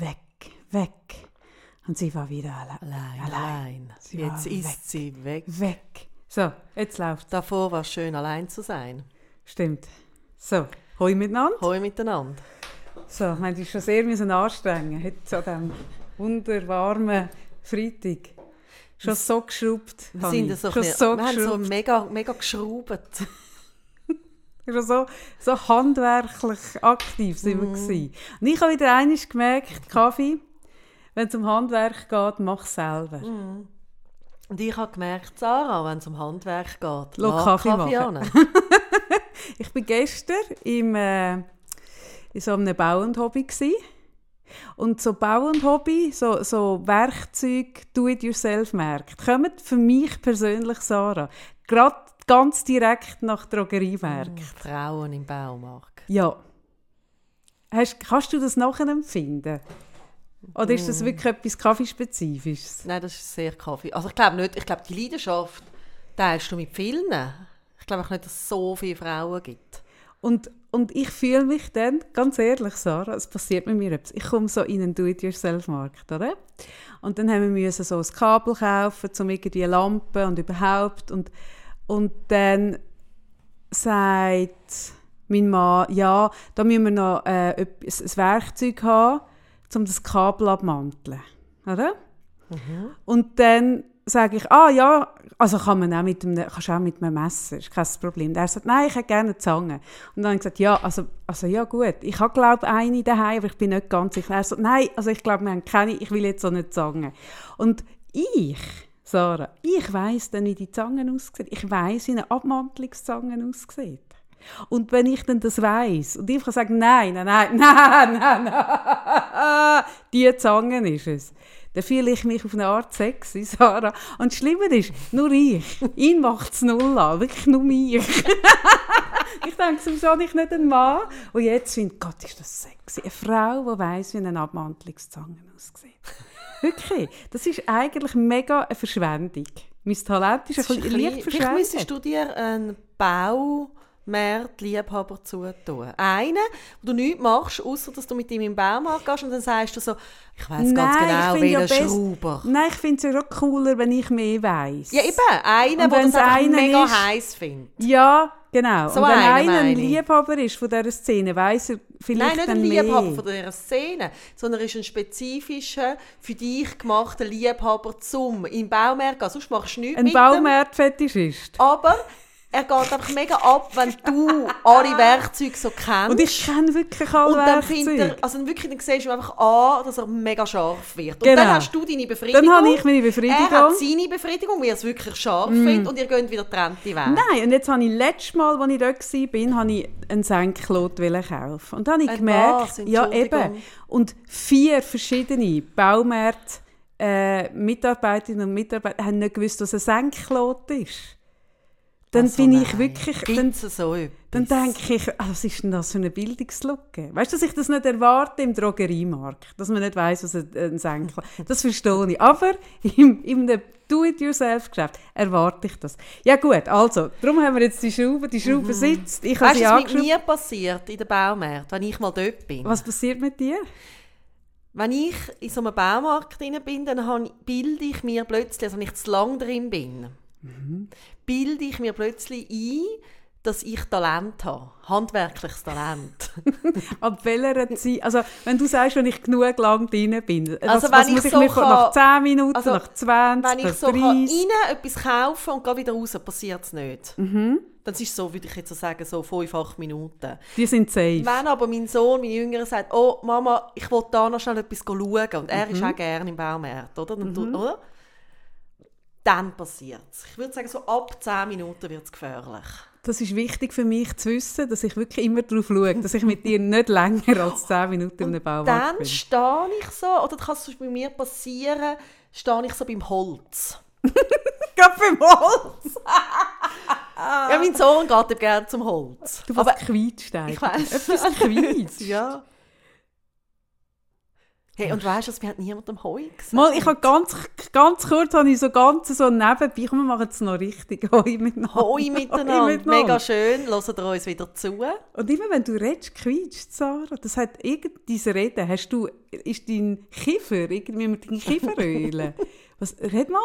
weg, weg. Und sie war wieder alle Allein, allein. Sie Jetzt ist weg. sie weg. Weg. So, jetzt läuft Davor war es schön, allein zu sein. Stimmt. So, hoi miteinander. Hoi miteinander. So, wir haben schon sehr müssen anstrengen heute an diesem wunderwarmen Freitag. Schon so geschraubt. Wir, sind so schon so wir haben so mega, mega geschraubt. Schon so, so handwerklich aktiv sind wir gewesen. Und ich habe wieder einmal gemerkt, Kaffee, wenn es um Handwerk geht, mach selber. Und ich habe gemerkt, Sarah, wenn es um Handwerk geht, Lass lass Kaffee machen. Ich bin gestern im, äh, in so einem Bau und Hobby gsi. Und so Bau und Hobby, so, so Werkzeug, Do-it-yourself-Märkte, kommen für mich persönlich, Sarah, gerade ganz direkt nach Drogeriewerk. Frauen im Baumarkt. Ja. Hast, kannst du das nachempfinden? Oder ist das wirklich etwas Kaffeespezifisches? Nein, das ist sehr Kaffee. Also ich glaube nicht, ich glaube die Leidenschaft teilst du mit vielen. Ich glaube auch nicht, dass es so viele Frauen gibt. Und, und ich fühle mich dann, ganz ehrlich, Sarah, es passiert mit mir etwas. Ich komme so in einen Do-it-yourself-Markt, oder? Und dann haben wir müssen so ein Kabel kaufen, um irgendwie Lampen und überhaupt. Und, und dann sagt mein Mann, ja, da müssen wir noch äh, ein Werkzeug haben, um das Kabel abzumanteln. Oder? Und dann sage ich, ah ja, also kann man auch mit einem, kannst auch mit einem Messer, ist kein Problem. Und er sagt, nein, ich hätte gerne eine Zange. Und dann habe ich gesagt, ja, also, also ja gut, ich habe glaube eine daheim, aber ich bin nicht ganz sicher. Er sagt, nein, also ich glaube, wir haben keine, ich will jetzt so eine Zange. Und ich, Sarah, ich weiss dann, wie die Zange aussieht. Ich weiss, wie eine Abmantelungszange aussieht. Und wenn ich dann das weiss und ich kann sagen, nein, nein, nein, nein, nein, nein, die Zange ist es, dann fühle ich mich auf eine Art sexy, Sarah. Und das Schlimme ist, nur ich. Ihn macht es null an, wirklich nur mich. ich denke, wieso habe ich nicht einen Mann? Und jetzt finde ich, Gott, ist das sexy. Eine Frau, die weiss, wie eine Abmantelungszange aussieht. Wirklich. Das ist eigentlich mega eine Verschwendung. Mein Talent ist, Das ein ist bisschen leicht bisschen- Vielleicht müsstest verschwendet. du dir einen Baumarkt-Liebhaber zutun. Einen, wo du nichts machst, außer dass du mit ihm im Baumarkt gehst und dann sagst du so, ich weiß ganz genau, finde ja welcher best- Schrauber. Nein, ich finde es ja schon cooler, wenn ich mehr weiss. Ja, eben. Einen, der das einfach mega ist- heiß findet. Ja, genau. So und wenn einer ein. Liebhaber ist von dieser Szene, weiss er vielleicht Nein, nicht ein mehr. Liebhaber von dieser Szene, sondern er ist ein spezifischer, für dich gemachter Liebhaber zum im Baumarkt gehen. Sonst machst du nichts Ein. Baumarktfetischist. Aber er geht einfach mega ab, wenn du alle Werkzeuge so kennst. Und ich kenne wirklich alle und dann Werkzeuge. er, also dann wirklich, dann siehst du einfach an, dass er mega scharf wird. Und Genau. dann hast du deine Befriedigung. Dann habe ich meine Befriedigung. Mm. Er hat seine Befriedigung, wie er es wirklich scharf findet und ihr geht wieder getrennte Wege. Nein, und jetzt habe ich letztes Mal, als ich dort war, habe ich einen Senklot kaufen. Und dann habe ich Ein gemerkt, ja eben, und vier verschiedene Baumärkte äh, Mitarbeiterinnen und Mitarbeiter haben nicht gewusst, was ein Senklot ist. Dann Also bin ich wirklich... Dann, so? Dann denke ich, ah, was ist denn das für eine Bildungslücke? Weißt du, dass ich das nicht erwarte im Drogeriemarkt, dass man nicht weiß, was ein, Senkel Das verstehe ich. Aber im, einem Do-it-yourself-Geschäft erwarte ich das. Ja gut, also, darum haben wir jetzt die Schraube. Die Schraube sitzt, ich habe Mhm. Weißt sie du, was mit mir passiert in den Baumärkten, wenn ich mal dort bin? Was passiert mit dir? Wenn ich in so einem Baumarkt drin bin, dann bilde ich mir plötzlich, also wenn ich zu lang drin bin, bilde ich mir plötzlich ein, dass ich Talent habe. Handwerkliches Talent. Ab welcher Zeit? Also, wenn du sagst, wenn ich genug lang drin bin, Also, was, wenn was ich muss ich so mir nach kann- 10 Minuten, also, nach 20, Wenn ich so 30? kann rein etwas kaufen und gehe wieder raus, passiert es nicht. Mhm. Dann ist so, würde ich jetzt so sagen, so 5, 8 Minuten. Die sind safe. Wenn aber mein Sohn, mein Jüngerer sagt, oh Mama, ich will da noch schnell etwas schauen, und er ist auch gerne im Baumarkt, oder? Dann, tut- oder? Dann passiert es. Ich würde sagen, so ab 10 Minuten wird es gefährlich. Das ist wichtig für mich zu wissen, dass ich wirklich immer darauf schaue, dass ich mit dir nicht länger als 10 Minuten in einem Baumarkt Dann bin. stehe ich so, oder das kann es bei mir passieren, stehe ich so beim Holz. Gerade beim Holz! Ja, mein Sohn geht eben gerne zum Holz. Du was quietscht ich eigentlich. weiss. Etwas quietscht. ja. Hey, und weißt du, wir haben niemandem Heu gesagt. Mal, ich habe ganz, ganz kurz habe ich so ganz so nebenbei, komm, wir machen es noch richtig, Hoi miteinander. Hoi miteinander, mega schön, hören ihr uns wieder zu. Und immer wenn du redest, quietscht Sarah, das hat irgend diese Rede, hast du, ist dein Kiefer, irgendwie mit deinem Kiefer ölen? Was, red mal.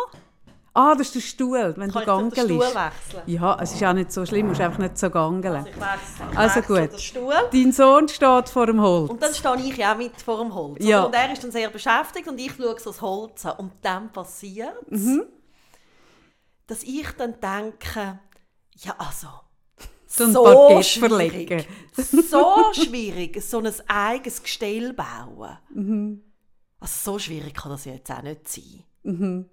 Ah, das ist der Stuhl, wenn Kann du gangelst. ich den Stuhl wechseln? Ja, es ist auch nicht so schlimm, du musst einfach nicht so gangeln. Also ich wechsle, ich Also gut. Dein Sohn steht vor dem Holz. Und dann stehe ich ja auch mit vor dem Holz. Ja. Und er ist dann sehr beschäftigt und ich schaue so das Holz an. Und dann passiert es, Mhm. dass ich dann denke, ja also, So ein Parkett schwierig, verlegen. so schwierig, so ein eigenes Gestell bauen. Mhm. Also so schwierig kann das ja jetzt auch nicht sein.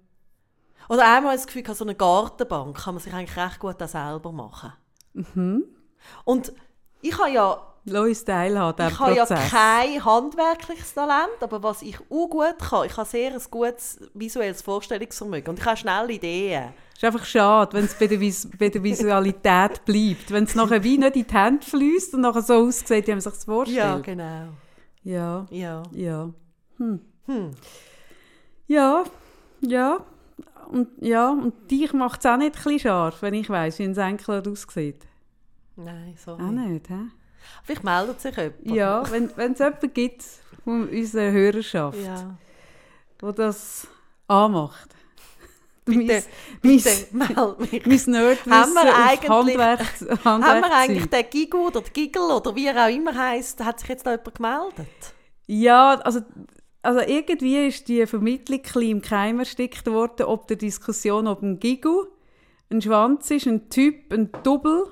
Oder einmal das Gefühl, so eine Gartenbank kann man sich eigentlich recht gut auch selber machen. Mhm. Und ich habe ja uns teilhaben ich habe ja kein handwerkliches Talent, aber was ich auch gut kann, ich habe sehr ein gutes visuelles Vorstellungsvermögen und ich habe schnell Ideen. Es ist einfach schade, wenn es bei bei der Visualität bleibt. Wenn es nachher wie nicht in die Hände fließt und nachher so aussieht, wie man sich das Ja, vorstellt. genau. Ja, Ja. ja. Hm. Hm. Ja, ja. Und, ja, und dich macht es auch nicht ein scharf, wenn ich weiss, wie ein Enkel aussieht. Nein, so Auch nicht, hä? Vielleicht meldet sich jemand. Ja, wenn es jemanden gibt von unserer Hörerschaft, ja. der das anmacht. Bitte, mein, bitte, meld mich. mein Nerdwissen Haben wir eigentlich- Haben wir eigentlich den Gigu oder den Giggle oder wie er auch immer heisst, hat sich jetzt da jemand gemeldet? Ja, also, also irgendwie ist die Vermittlung im Keim erstickt worden, ob der Diskussion, ob ein Gigu ein Schwanz ist, ein Typ, ein Double.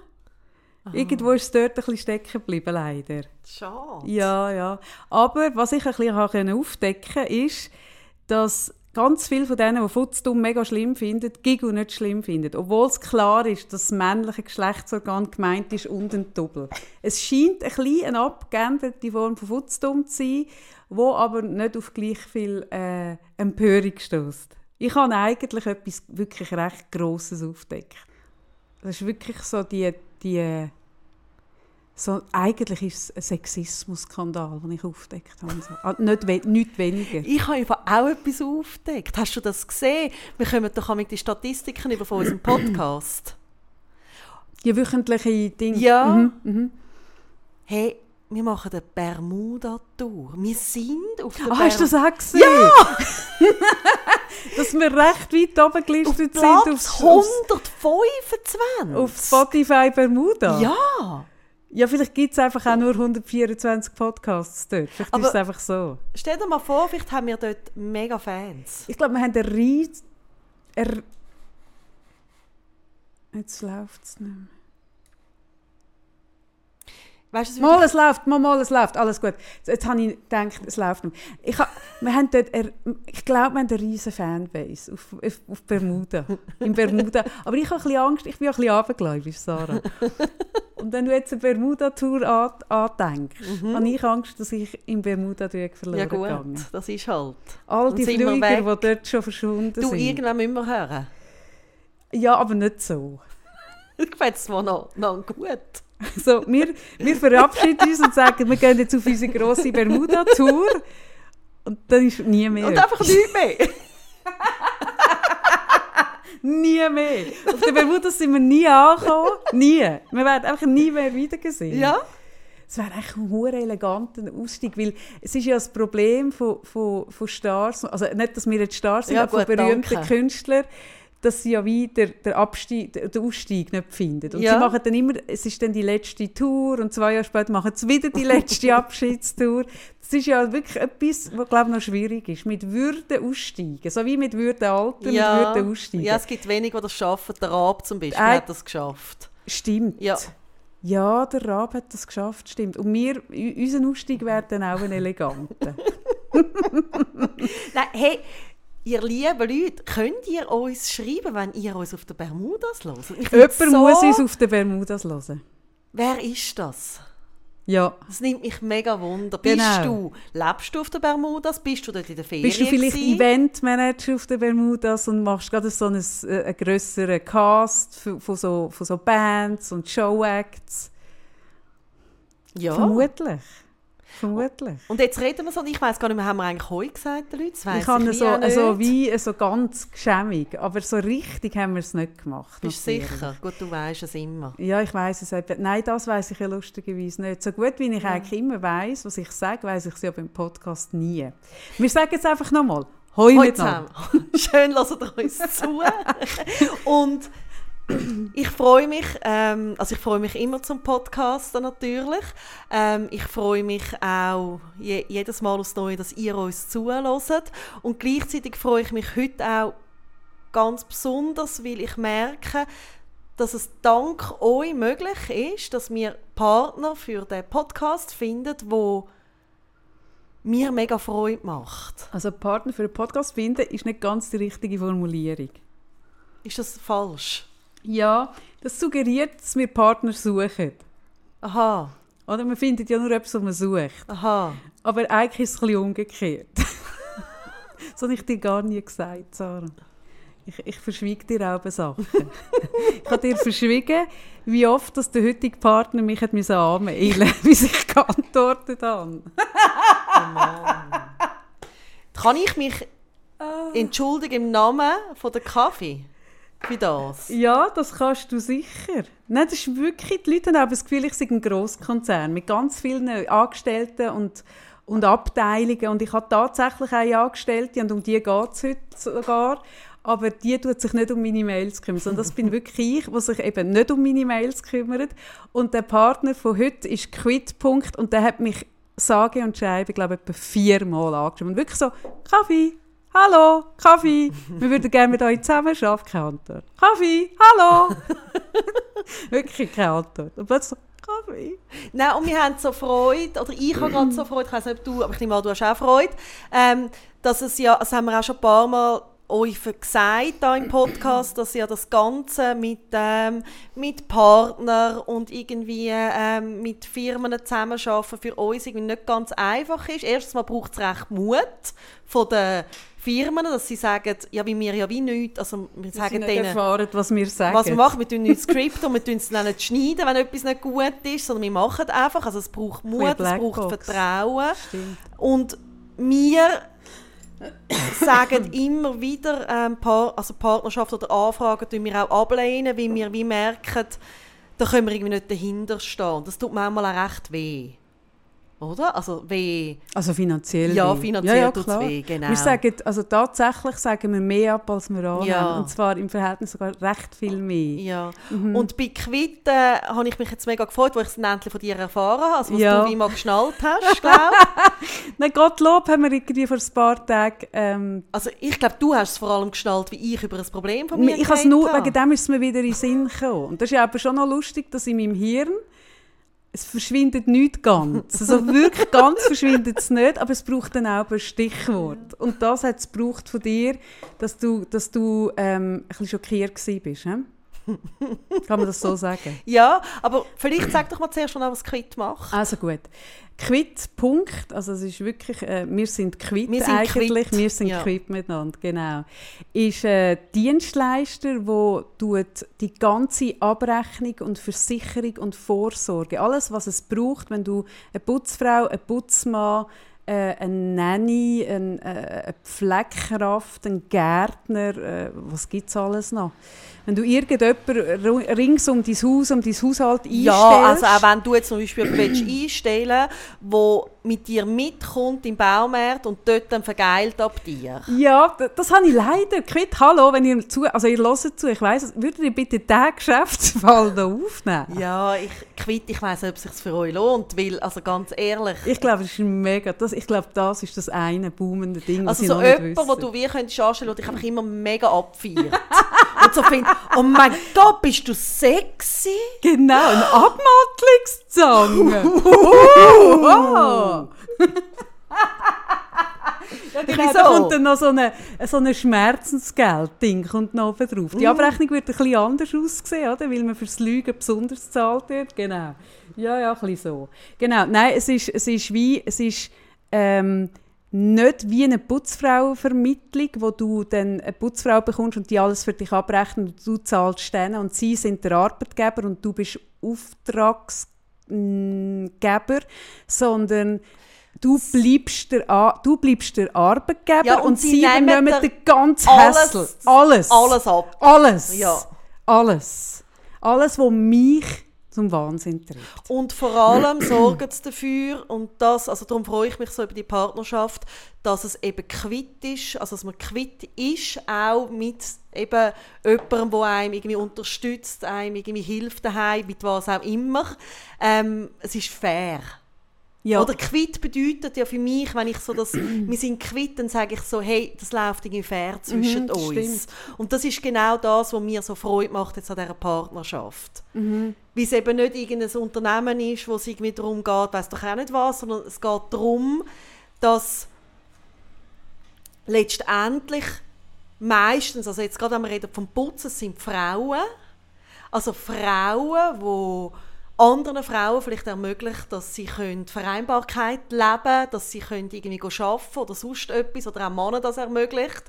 Irgendwo ist es dort ein bisschen stecken geblieben, leider. Schade. Ja, ja. Aber was ich ein bisschen aufdecken konnte, ist, dass ganz viele von denen, die Futzdumm mega schlimm finden, Gigu nicht schlimm finden. Obwohl es klar ist, dass das männliche Geschlechtsorgan gemeint ist und ein Double. Es scheint ein bisschen eine abgeänderte Form von Futzdumm zu sein, wo aber nicht auf gleich viel äh, Empörung stößt. Ich habe eigentlich etwas wirklich recht Grosses aufdeckt. Das ist wirklich so die, die so, eigentlich ist es ein Sexismus-Skandal, den ich aufgedeckt habe. So. Ah, nicht, we nicht weniger. Ich habe einfach auch etwas aufgedeckt. Hast du das gesehen? Wir kommen doch mit den Statistiken über von unserem Podcast. Die wöchentliche Dinge. Ja. Mhm, mhm. Hey, wir machen eine Bermuda-Tour. Wir sind auf der Ah, hast du das auch gesehen? Ja! Dass wir recht weit oben gelistet sind Platz aufs, aufs, 125. auf Spotify Bermuda. Ja. Ja, vielleicht gibt es einfach auch nur 124 Podcasts dort. Vielleicht Aber- ist es einfach so. Stell dir mal vor, vielleicht haben wir dort mega Fans. Ich glaube, wir haben einen Ries... Er Jetzt läuft es nicht mehr. Weißt du, Mal, würde- es läuft, mal, mal, es läuft, alles gut. Jetzt, jetzt habe ich gedacht, es läuft nicht. Ich, ha, wir haben dort, ich glaube, wir haben eine riesen Fanbase auf, auf, auf Bermuda, in Bermuda. Aber ich habe ein bisschen Angst, ich bin ein bisschen abergläubisch, Sarah. Und wenn du jetzt eine Bermuda-Tour an, andenkst, habe ich Angst, dass ich in Bermuda-Dreieck verloren ja gut, gegangen. das ist halt. All die Flüger, die dort schon verschwunden Du, sind. irgendwann müssen wir hören. Ja, aber nicht so. Ich finde es zwar noch, noch gut. So, wir, wir verabschieden uns und sagen, wir gehen jetzt auf unsere grosse Bermuda-Tour. Und dann ist nie mehr. Und einfach nichts mehr. Nie mehr. Auf der Bermuda sind wir nie angekommen. Nie. Wir werden einfach nie mehr wieder gesehen. ja? Es wäre eigentlich ein hure eleganter Ausstieg, weil es ist ja das Problem von, von, von Stars, also nicht, dass wir jetzt Stars sind, Ja, aber von berühmten danke. Künstlern, dass sie ja wie der, der, Abstieg, der, der Ausstieg nicht finden. Und Ja. sie machen dann immer, es ist dann die letzte Tour und zwei Jahre später machen sie wieder die letzte Abschiedstour. Das ist ja wirklich etwas, was glaube ich noch schwierig ist. Mit Würde aussteigen, so wie mit Würde altern, mit Würde aussteigen. ja, es gibt wenige, die das schaffen. Der Raab zum Beispiel Äh, hat das geschafft. Stimmt. Ja. Ja, der Raab hat das geschafft, stimmt. Und wir, unser Ausstieg wäre dann auch ein eleganter. Nein, hey, ihr lieben Leute, könnt ihr uns schreiben, wenn ihr uns auf der Bermudas hört? Jemand find's muss uns auf den Bermudas hören. Wer ist das? Ja. Das nimmt mich mega wunder. Genau. Bist du, lebst du auf der Bermudas? Bist du dort in der Ferien Bist du vielleicht? Eventmanager auf den Bermudas und machst gerade so einen, äh, einen grösseren Cast von, von, so, von so Bands und Showacts? Ja. Vermutlich. Vermutlich. Und jetzt reden wir so, ich weiß gar nicht mehr, haben wir eigentlich «Hoi» gesagt, den Leuten? Ich habe so, auch nicht. so wie so ganz geschämig, aber so richtig haben wir es nicht gemacht. Bist du sicher? Gut, du weißt es immer. Ja, ich weiß es etwa. Nein, das weiß ich ja lustigerweise nicht. So gut wie ich eigentlich immer weiß, was ich sage, weiß ich es ja beim Podcast nie. Wir sagen jetzt einfach nochmal. Hoi Hoi zusammen. Schön, lasst ihr uns zu. Und ich freue mich, ähm, also ich freue mich immer zum Podcasten natürlich. Ähm, ich freue mich auch je, jedes Mal aufs Neue, dass ihr uns zuhört. Und gleichzeitig freue ich mich heute auch ganz besonders, weil ich merke, dass es dank euch möglich ist, dass wir Partner für den Podcast finden, wo mir mega Freude macht. Also Partner für einen Podcast finden ist nicht ganz die richtige Formulierung. Ist das falsch? Ja, das suggeriert, dass wir Partner suchen. Aha, Oder man findet ja nur etwas, was man sucht. aha. Aber eigentlich ist es ein bisschen umgekehrt. das habe ich dir gar nie gesagt, Sarah. Ich, ich verschwiege dir auch Sachen. ich habe dir verschwiegen, wie oft dass der heutige Partner mich hat anmailen musste, bis ich geantwortet habe. Kann ich mich entschuldigen im Namen von der Kaffee für das? Ja, das kannst du sicher. Nein, das ist wirklich, die Leute haben auch das Gefühl, ich sei ein Grosskonzern mit ganz vielen Angestellten und, und Abteilungen. Und ich habe tatsächlich auch Angestellte und um die geht es heute sogar. Aber die tut sich nicht um meine Mails kümmern, sondern das bin wirklich ich, der sich eben nicht um meine Mails kümmert. Und der Partner von heute ist Quit. und der hat mich sage und schreibe, glaube ich, etwa viermal angeschrieben. Und wirklich so, Kaffee, hallo, Kaffee, wir würden gerne mit euch zusammen arbeiten. Keine Antwort. Kaffee, hallo. wirklich keine Antwort. Und plötzlich Kaffee. Nein, und wir haben so Freude, oder ich habe gerade so Freude, ich weiß nicht, ob du, aber ich nehme an, du hast auch Freude, ähm, dass es ja, das haben wir auch schon ein paar Mal euch gesagt da im Podcast, dass ja das Ganze mit, ähm, mit Partnern und irgendwie ähm, mit Firmen zusammenarbeiten für uns irgendwie nicht ganz einfach ist. Erstens mal braucht es recht Mut von den Firmen, dass sie sagen, ja, wie wir ja wie nichts, also wir Sie sagen denen, erfahren, was wir sagen. was wir machen, wir tun nicht Skript und wir tun es dann nicht schneiden, wenn etwas nicht gut ist, sondern wir machen einfach. Also es braucht Mut, es braucht. Vertrauen. Stimmt. Und wir sagen immer wieder, ähm, Par also Partnerschaft oder Anfragen tun wir auch ablehnen, weil wir wie merken, da können wir irgendwie nicht dahinter stehen. Das tut manchmal auch recht weh. Oder? Also weh. Also finanziell. Ja, finanziell tut's klar. weh, genau. Wir sagen, also tatsächlich sagen wir mehr ab, als wir annehmen. Ja. Und zwar im Verhältnis sogar recht viel mehr. Ja. Mhm. Und bei Quitten äh, habe ich mich jetzt mega gefreut, wo ich es endlich von dir erfahren habe, also was Ja. du wie mal geschnallt hast, glaube Nein, Gottlob haben wir irgendwie vor ein paar Tagen... Ähm, Also ich glaube, du hast es vor allem geschnallt, wie ich über ein Problem von mir ich has geredet nur, habe. wegen dem ist es mir wieder in den Sinn gekommen. Und das ist ja aber schon noch lustig, dass in meinem Hirn es verschwindet nicht ganz. Also wirklich ganz verschwindet es nicht, aber es braucht dann auch ein Stichwort. Und das hat es von dir, dass du, dass du ähm, ein bisschen schockiert bist. He? Kann man das so sagen? Ja, aber vielleicht sag doch mal zuerst schon, was Quit macht. Also gut. Quit, Punkt. Also es ist wirklich, äh, wir sind quitt Wir sind eigentlich. quitt, Wir sind ja. quitt miteinander, genau. Ist ein Dienstleister, wo tut die ganze Abrechnung und Versicherung und Vorsorge, alles was es braucht, wenn du eine Putzfrau, einen Putzmann, äh, eine Nanny, ein, äh, eine Pflegekraft, einen Gärtner, äh, was gibt es alles noch? Wenn du irgendjemanden rings um dein Haus, um dein Haushalt einstellst, Ja, also auch wenn du jetzt zum Beispiel jemanden willst einstellen wo mit dir mitkommt im Baumarkt und dort dann vergeilt ab dir. Ja, d- das habe ich leider. Quitt, hallo, wenn ihr zu, also ihr hört zu, ich weiss, würdet ihr bitte diesen Geschäftsfall da aufnehmen? Ja, ich Quit, ich weiss nicht, ob es sich für euch lohnt, weil, also ganz ehrlich, Ich glaube, das ist mega, das, ich glaube, das ist das eine boomende Ding, also so jemand, wo du wie könntest anstellen, der dich einfach immer mega abfeiert. und so findet, oh mein Gott, bist du sexy? Genau, eine Abmattlungszange. wow. ja, genau, da Wieso? kommt dann noch so eine, so eine Schmerzensgeld-Ding kommt noch oben drauf. Mm. Die Abrechnung wird ein bisschen anders aussehen, oder? weil man fürs Lügen besonders gezahlt wird. Genau. Ja, ja, ein bisschen so. Genau, nein, es ist, es ist wie, es ist ähm, nicht wie eine Putzfrauenvermittlung, wo du dann eine Putzfrau bekommst und die alles für dich abrechnen und du zahlst denen und sie sind der Arbeitgeber und du bist Auftragsgeber Geber, sondern du bleibst der, A du bleibst der Arbeitgeber Ja, und, und sie nehmen übernehmen den ganzen alles- Hassel. Alles. Alles ab. Alles. Ja. Alles. Alles, was mich zum Wahnsinn treibt. Und vor allem sorgen sie dafür, und das, also darum freue ich mich so über die Partnerschaft, dass es eben quitt ist, also dass man quitt ist, auch mit eben jemandem, der einem irgendwie unterstützt, einem irgendwie hilft daheim, mit was auch immer. Ähm, es ist fair. Ja. Oder quitt bedeutet ja für mich, wenn ich so das, wir sind quitt, dann sage ich so, hey, das läuft irgendwie fair zwischen Mhm, uns. stimmt. Und das ist genau das, was mir so Freude macht jetzt an dieser Partnerschaft. Mhm. Weil es eben nicht irgendein Unternehmen ist, wo es irgendwie darum geht, weiß doch auch nicht was, sondern es geht darum, dass letztendlich meistens, also jetzt gerade wenn wir reden vom Putzen, es sind Frauen, also Frauen, die anderen Frauen vielleicht ermöglicht, dass sie können Vereinbarkeit leben können, dass sie können irgendwie arbeiten oder sonst etwas, oder auch Männer das ermöglicht.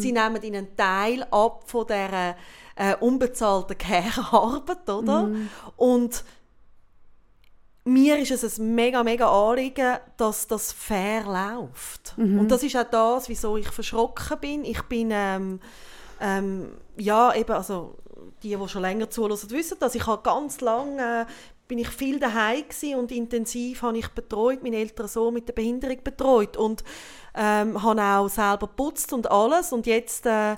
Sie nehmen ihnen einen Teil ab von dieser äh, unbezahlten Care-Arbeit, oder? Und mir ist es ein mega, mega Anliegen, dass das fair läuft. Und das ist auch das, wieso ich verschrocken bin. Ich bin, ähm, ähm, ja, eben, also die, die schon länger zuhören, wissen das. Ich habe ganz lange, äh, bin ich viel daheim und intensiv habe ich betreut, meinen älteren Sohn mit der Behinderung betreut und ähm, habe auch selber putzt und alles. Und jetzt äh,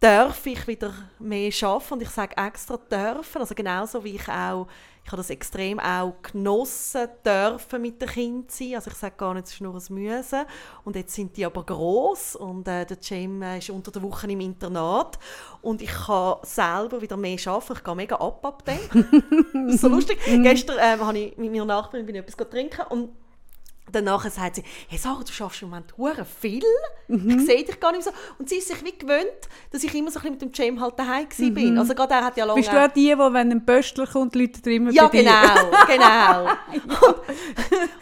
darf ich wieder mehr arbeiten und ich sage extra dürfen, also genauso wie ich auch ich habe das extrem auch genossen, dürfen mit den Kindern sein. Also ich sage gar nicht, es ist nur ein Müssen. Und jetzt sind die aber gross und äh, der Jim äh, ist unter der Woche im Internat und ich kann selber wieder mehr arbeiten. Ich gehe mega ab ab dem. so lustig. Gestern ähm, habe ich mit meiner Nachbarin bin ich etwas trinken und Danach sagt sie, hey Sarah, du schaffst im Moment hure viel. Ich sehe dich gar nicht so. Und sie ist sich wie gewöhnt, dass ich immer so ein bisschen mit dem Jam halt daheim mhm. bin. Also gerade er hat ja lange... Bist du auch die, die, wenn ein Pöstler kommt, Leute immer ja, bei dir? genau, genau.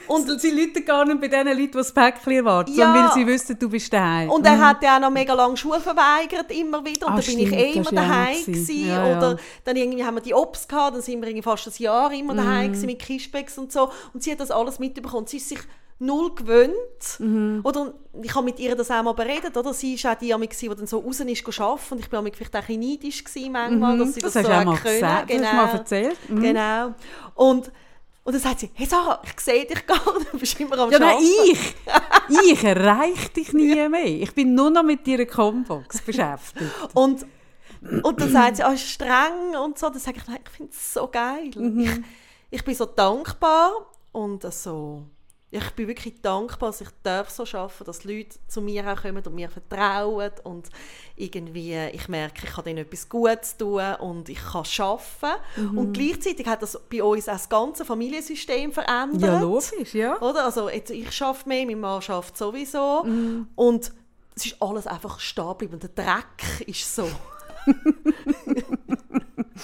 Und, und sie Leute gar nicht bei den Leuten, die das Päckchen erwarten, Ja. weil sie wissen, du bist daheim. Und er hat ja auch noch mega lange Schule verweigert, immer wieder. Und Ah, dann bin ich eh immer ja daheim gewesen. Ja, ja. Oder dann irgendwie haben wir die Obst gehabt, dann sind wir irgendwie fast ein Jahr immer daheim gewesen mit Kischbecks und so. Und sie hat das alles mitbekommen. Sie ist sich null gewöhnt. Mhm. Oder ich habe mit ihr das auch mal beredet, oder? Sie war auch die, die dann so raus ist arbeiten. Und ich war vielleicht auch ein bisschen neidisch gewesen manchmal, dass sie das, Mhm. das so auch mal können. gesagt, das hast du mal erzählt. Mhm. Genau. Und, und dann sagt sie, hey Sarah, ich sehe dich gar nicht, du bist immer am Ja, nein, Arbeiten. ich. Ich erreiche dich nie mehr. Ich bin nur noch mit deiner Combox beschäftigt. Und, und dann sagt sie, oh, streng und so. Dann sage ich, nein, ich finde es so geil. Mhm. Ich, ich bin so dankbar und so, ich bin wirklich dankbar, dass ich darf so arbeiten dass Leute zu mir auch kommen und mir vertrauen und irgendwie, ich merke, ich kann denen etwas Gutes tun und ich kann arbeiten. Mhm. Und gleichzeitig hat das bei uns auch das ganze Familiensystem verändert. Ja, logisch, ja. Oder? Also jetzt, ich arbeite mehr, mein Mann arbeitet sowieso. Mhm. Und es ist alles einfach stehen geblieben. Und der Dreck ist so.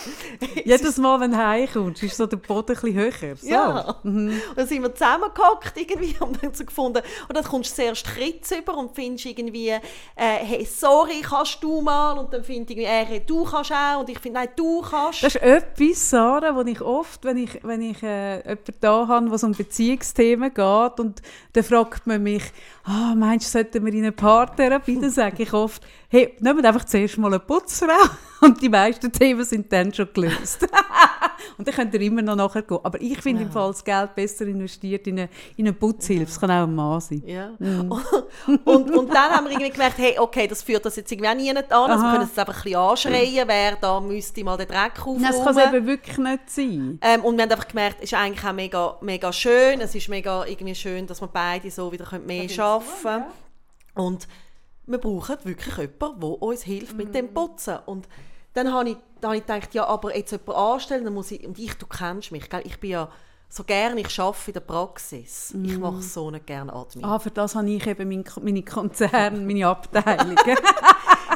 Jedes Mal, wenn du heimkommst, ist so der Boden ein bisschen höher. So. Ja. Und dann sind wir zusammengehockt irgendwie und haben so gefunden. Und dann kommst du zuerst Kritz über und findest irgendwie, äh, hey, sorry, kannst du mal? Und dann finde ich irgendwie, äh, hey, du kannst auch. Und ich finde, nein, du kannst. Das ist etwas, Sarah, wo ich oft, wenn ich, wenn ich äh, jemanden da habe, wo es um Beziehungsthemen geht, und dann fragt man mich, ah, meinst du, sollten wir in eine Paartherapie? Dann sage ich oft, hey, nehmen einfach zuerst mal eine Putzfrau. Und die meisten Themen sind dann schon gelöst. und dann könnt ihr immer noch nachher gehen. Aber ich finde im Fall das Geld besser investiert in eine, in eine Putzhilfe. Es kann auch ein Mann sein. Ja. Mhm. und, und dann haben wir irgendwie gemerkt, hey, okay, das führt das jetzt irgendwie auch nie an. Also wir können es einfach ein bisschen anschreien, wer da müsste mal den Dreck aufräumen. Das kann es eben wirklich nicht sein. Ähm, und wir haben einfach gemerkt, es ist eigentlich auch mega, mega schön. Es ist mega irgendwie schön, dass wir beide so wieder mehr arbeiten können. Und wir brauchen wirklich jemanden, der uns hilft mit dem Putzen. Und dann habe ich, dann habe ich gedacht, ja, aber jetzt jemanden anstellen, dann muss ich, und ich, du kennst mich, gell? ich bin ja so gerne, ich arbeite in der Praxis. Ich mache so nicht gerne Admin. Ah, für das habe ich eben mein, meine Konzerne, meine Abteilung.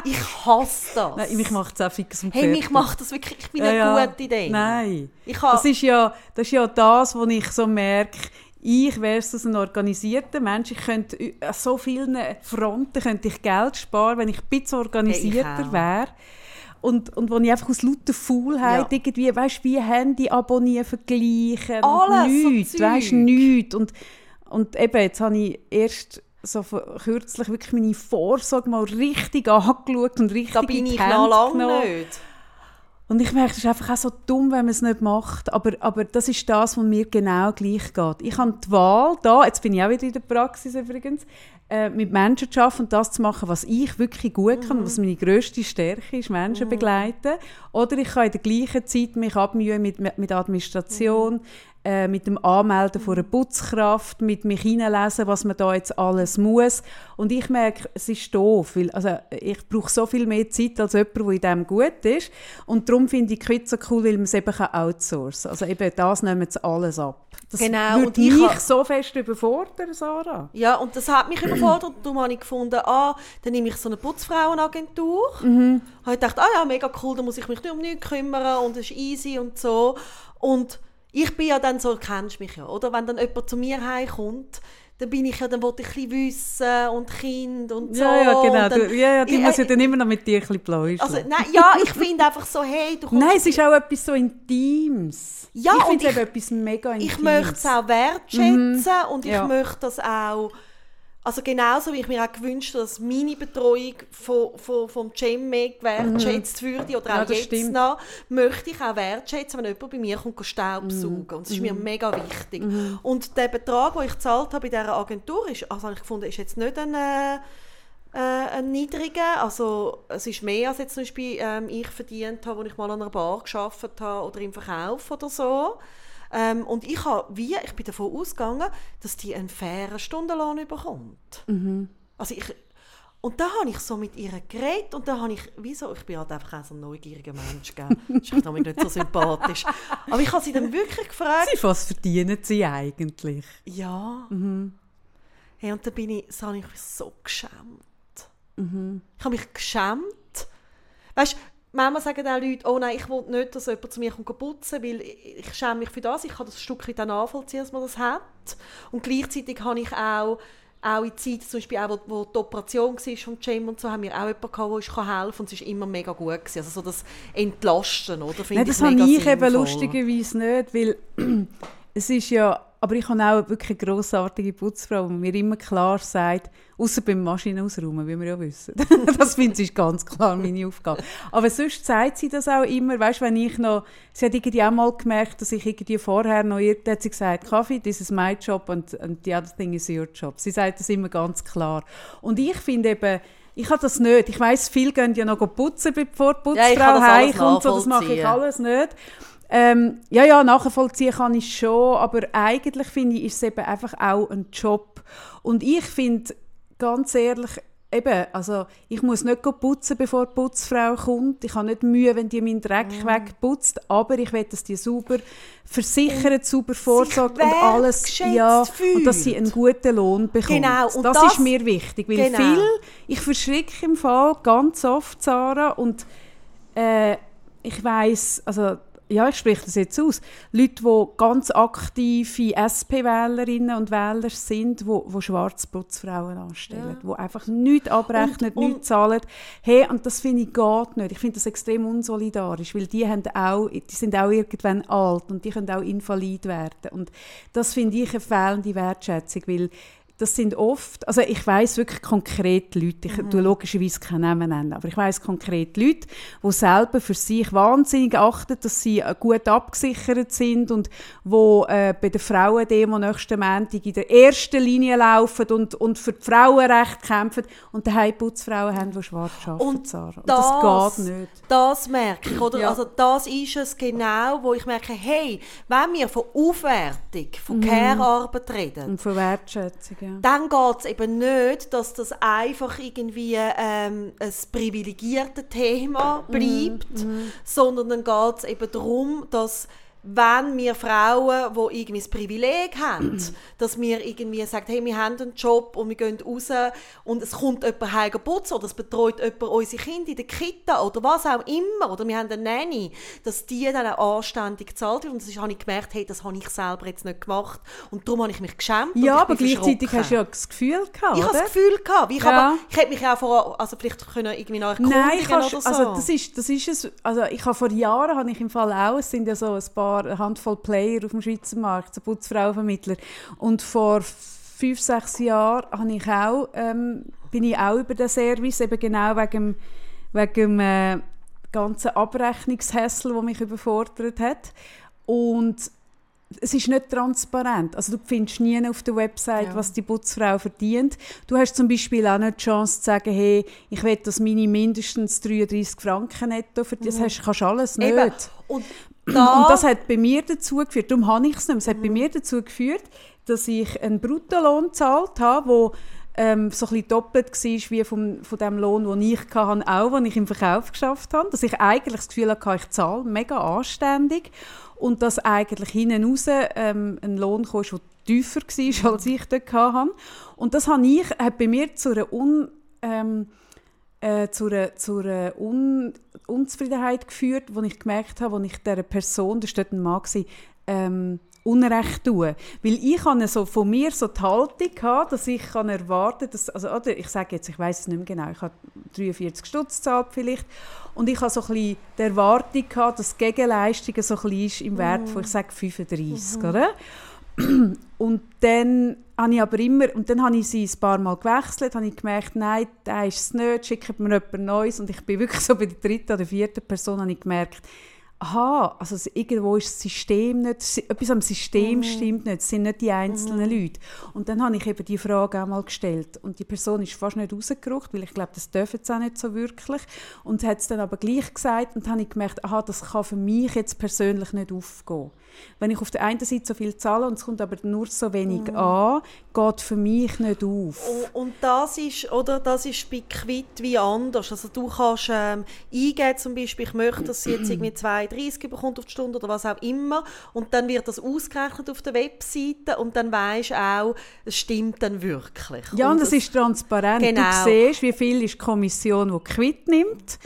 Ich hasse das. Nein, mich macht es auch fix und hey, fertig. mich macht das wirklich, ich bin Ja, eine ja. gute Idee. Nein. Ich das, ist ja, das ist ja das, wo ich so merke, ich versus ein organisierter Mensch, ich könnte ü- an so vielen Fronten könnte ich Geld sparen, wenn ich ein bisschen Hey, organisierter auch. wäre. Und, und wo ich einfach aus lauter Faulheit Ja. irgendwie, weißt wie Handy abonnieren, vergleichen, Alles, so nichts, Zeug. weißt nichts. Und, und eben, jetzt habe ich erst so kürzlich wirklich meine Vorsorge mal richtig angeschaut und richtig Da in bin ich noch lange nicht. Und ich merke, es ist einfach auch so dumm, wenn man es nicht macht. Aber, aber das ist das, was mir genau gleich geht. Ich habe die Wahl da, jetzt bin ich auch wieder in der Praxis übrigens, äh, mit Menschen zu arbeiten und das zu machen, was ich wirklich gut kann, was meine grösste Stärke ist, Menschen begleiten. Oder ich kann in der gleichen Zeit mich abmühen mit, mit Administration, äh, mit dem Anmelden von einer Putzkraft, mit mich hineinlesen, was man da jetzt alles muss. Und ich merke, es ist doof, weil also, ich brauche so viel mehr Zeit als jemand, der in dem gut ist. Und darum finde ich Quid so cool, weil man es eben kann outsourcen kann. Also eben das nehmen sie alles ab. Das Genau, würde und ich mich ha- so fest überfordern, Sarah. Ja, und das hat mich überfordert. Darum habe ich gefunden, ah, dann nehme ich so eine Putzfrauenagentur. Mhm. Habe ich gedacht, ah ja, mega cool, da muss ich mich nicht um nichts kümmern und es ist easy und so. Und ich bin ja dann so, kennst mich ja, oder? Wenn dann jemand zu mir heimkommt, dann bin ich ja, dann wollte ich ein bisschen wissen und Kind und so. Ja, ja, genau. Dann, Du, ja, ja, die Ich- muss ja äh, dann immer noch mit dir ein bisschen pläuschen. also, nein, ja, ich finde einfach so, hey, du kommst Nein, es ist auch etwas so Intimes. Ja, ich finde es etwas mega Intimes. ich möchte es auch wertschätzen und ich Ja. möchte das auch, also genauso wie ich mir auch gewünscht habe, dass meine Betreuung von, von, vom GEMEG wertschätzt würde oder Mhm. Ja, auch das jetzt stimmt. noch, möchte ich auch wertschätzen, wenn jemand bei mir kommt staubsaugen. Mhm. Und das ist mir mega wichtig. Und der Betrag, den ich gezahlt habe bei dieser Agentur, ist, also habe ich gefunden, ist jetzt nicht ein... Äh, äh, ein niedriger, also es ist mehr als jetzt zum Beispiel ähm, ich verdient habe, als ich mal an einer Bar gearbeitet habe oder im Verkauf oder so. Ähm, und ich habe, wie, ich bin davon ausgegangen, dass die einen fairen Stundenlohn bekommt. Also ich, und da habe ich so mit ihr geredet und da habe ich, wieso, ich bin halt einfach auch so ein neugieriger Mensch, gell? Das ist nämlich nicht so sympathisch. Aber ich habe sie dann wirklich gefragt, Sie, was verdienen sie eigentlich? ja. Hey, und dann bin ich, so habe ich mich so geschämt. Ich habe mich geschämt. Weißt du, manchmal sagen auch Leute, oh nein, ich will nicht, dass jemand zu mir kommt putzen, weil ich schäme mich für das. Ich kann das ein Stück weit auch nachvollziehen, dass man das hat. Und gleichzeitig habe ich auch, auch in Zeit, zum Beispiel auch, wo, wo die Operation war vom Gym und so, haben wir auch jemanden gehabt, der helfen kann und es war immer mega gut. Gewesen. Also so das Entlasten, oder? Finde Nein, das ich habe ich eben lustigerweise nicht, weil es ist ja, aber ich habe auch wirklich eine grossartige Putzfrau, die mir immer klar sagt, außer beim Maschinen ausräumen, wie wir ja wissen. das finde ich ganz klar meine Aufgabe. Aber sonst sagt sie das auch immer, weißt, wenn ich noch, sie hat irgendwie auch mal gemerkt, dass ich irgendwie vorher noch, ihr hat sie gesagt, Kaffee, this is my job and, and the other thing is your job. Sie sagt das immer ganz klar. Und ich finde eben, ich habe das nicht. Ich weiß, viele gehen ja noch putzen, bevor die Ja, Putzfrau alles heimkommt. So, das mache ich alles nicht. Ähm, ja, ja, nachvollziehen kann ich schon, aber eigentlich finde ich, ist es eben einfach auch ein Job. Und ich finde, ganz ehrlich, eben, also ich muss nicht putzen, bevor die Putzfrau kommt. Ich habe nicht Mühe, wenn die meinen Dreck Mhm. wegputzt, aber ich will, dass die sauber versichert, sauber vorsorgt und alles, ja, fühlt. und dass sie einen guten Lohn bekommt. Genau, und das, das- ist mir wichtig, weil Genau. viel, ich verschrecke im Fall ganz oft, Sarah, und äh, ich weiß, also ja, ich spreche das jetzt aus, Leute, die ganz aktive SP-Wählerinnen und Wähler sind, die, die schwarze Putzfrauen anstellen, die einfach nichts abrechnen, Und- und- nichts zahlen. Hey, und das finde ich geht nicht. Ich finde das extrem unsolidarisch, weil die, haben auch, die sind auch irgendwann alt und die können auch invalid werden. Und das finde ich eine fehlende Wertschätzung, weil das sind oft, also ich weiß wirklich konkret Leute, ich Mhm. logischerweise keine Namen nennen, aber ich weiß konkret Leute, die selber für sich wahnsinnig achten, dass sie äh, gut abgesichert sind und wo äh, bei der Frauendemo nächsten Montag in der ersten Linie laufen und, und für die Frauenrechte kämpfen und daheim Putzfrauen haben, die schwarz arbeiten. Und Sarah. Und das, das geht nicht. Das merke ich, oder? Ja. Also das ist es genau, wo ich merke, hey, wenn wir von Aufwertung, Mhm. von Care-Arbeit reden, Und von Wertschätzung, ja. Dann geht es eben nicht, dass das einfach irgendwie ähm, ein privilegiertes Thema Mhm, bleibt, sondern dann geht es eben darum, dass wenn wir Frauen, die irgendwie das Privileg haben, dass wir irgendwie sagen, hey, wir haben einen Job und wir gehen raus und es kommt jemand heim putzen oder es betreut jemand unsere Kinder in der Kita oder was auch immer oder wir haben eine Nanny, dass die dann auch anständig gezahlt wird und das habe ich gemerkt, hey, das habe ich selber jetzt nicht gemacht und darum habe ich mich geschämt Ja, aber gleichzeitig hast du ja das Gefühl gehabt, Ich habe das Gefühl gehabt, ich, Ja. aber, ich hätte mich auch vor, also vielleicht können irgendwie noch erkundigen Nein, ich kannst, oder so. also das ist, das ist es. Also ich habe vor Jahren habe ich im Fall auch, es sind ja so ein paar eine Handvoll Player auf dem Schweizer Markt, so Putzfrauenvermittler. Und vor fünf, sechs Jahren habe ich auch, ähm, bin ich auch über den Service, eben genau wegen, dem- wegen dem äh, ganzen Abrechnungshässel, der mich überfordert hat. Und es ist nicht transparent. Also du findest nie auf der Website, Ja. was die Putzfrau verdient. Du hast zum Beispiel auch nicht die Chance zu sagen, hey, ich will, dass meine mindestens 33 Franken netto verdient. Das hast, kannst du alles nicht. Eben. Und da, Und das hat bei mir dazu geführt, darum habe ich es nicht es Mhm. hat bei mir dazu geführt, dass ich einen Bruttolohn gezahlt habe, der ähm, so ein doppelt war wie vom, von dem Lohn, den ich hatte, auch, den ich im Verkauf geschafft habe. Dass ich eigentlich das Gefühl hatte, ich zahle mega anständig und dass eigentlich hinten raus ähm, ein Lohn kam, der tiefer war, als ich dort hatte. Und das habe ich, hat bei mir zu einer un... Ähm, äh, zu einer, zu einer Un Unzufriedenheit geführt, wo ich gemerkt habe, wo ich dieser Person, das war dort ein Mann, ähm, Unrecht tue. Weil ich habe so von mir so die Haltung gehabt, dass ich kann erwarten dass, also, oder ich sage jetzt, ich weiß es nicht mehr genau, ich habe 43 Stutz gezahlt vielleicht und ich habe so ein bisschen die Erwartung gehabt, dass die Gegenleistung so ein bisschen ist im Wert von, ich sage 35, oder? Und dann habe ich aber immer, und dann habe ich sie ein paar Mal gewechselt, habe ich gemerkt, nein, der ist es nicht, schickt mir jemand Neues. Und ich bin wirklich so bei der dritten oder vierten Person, habe ich gemerkt, aha, also irgendwo ist das System nicht, etwas am System stimmt nicht, es sind nicht die einzelnen Leute. Und dann habe ich eben die Frage auch mal gestellt und die Person ist fast nicht rausgerückt, weil ich glaube, das dürfen sie auch nicht so wirklich. Und hat es dann aber gleich gesagt und dann habe ich gemerkt, aha, das kann für mich jetzt persönlich nicht aufgehen. Wenn ich auf der einen Seite so viel zahle und es kommt aber nur so wenig an, geht für mich nicht auf. Und, und das ist, oder, das ist bei Quit wie anders. Also du kannst ähm, eingeben, zum Beispiel, ich möchte, dass sie jetzt irgendwie 2,30 bekommt auf die Stunde oder was auch immer. Und dann wird das ausgerechnet auf der Webseite und dann weisst du auch, es stimmt dann wirklich. Ja, und es ist transparent. Genau. Du siehst, wie viel ist die Kommission, die Quit nimmt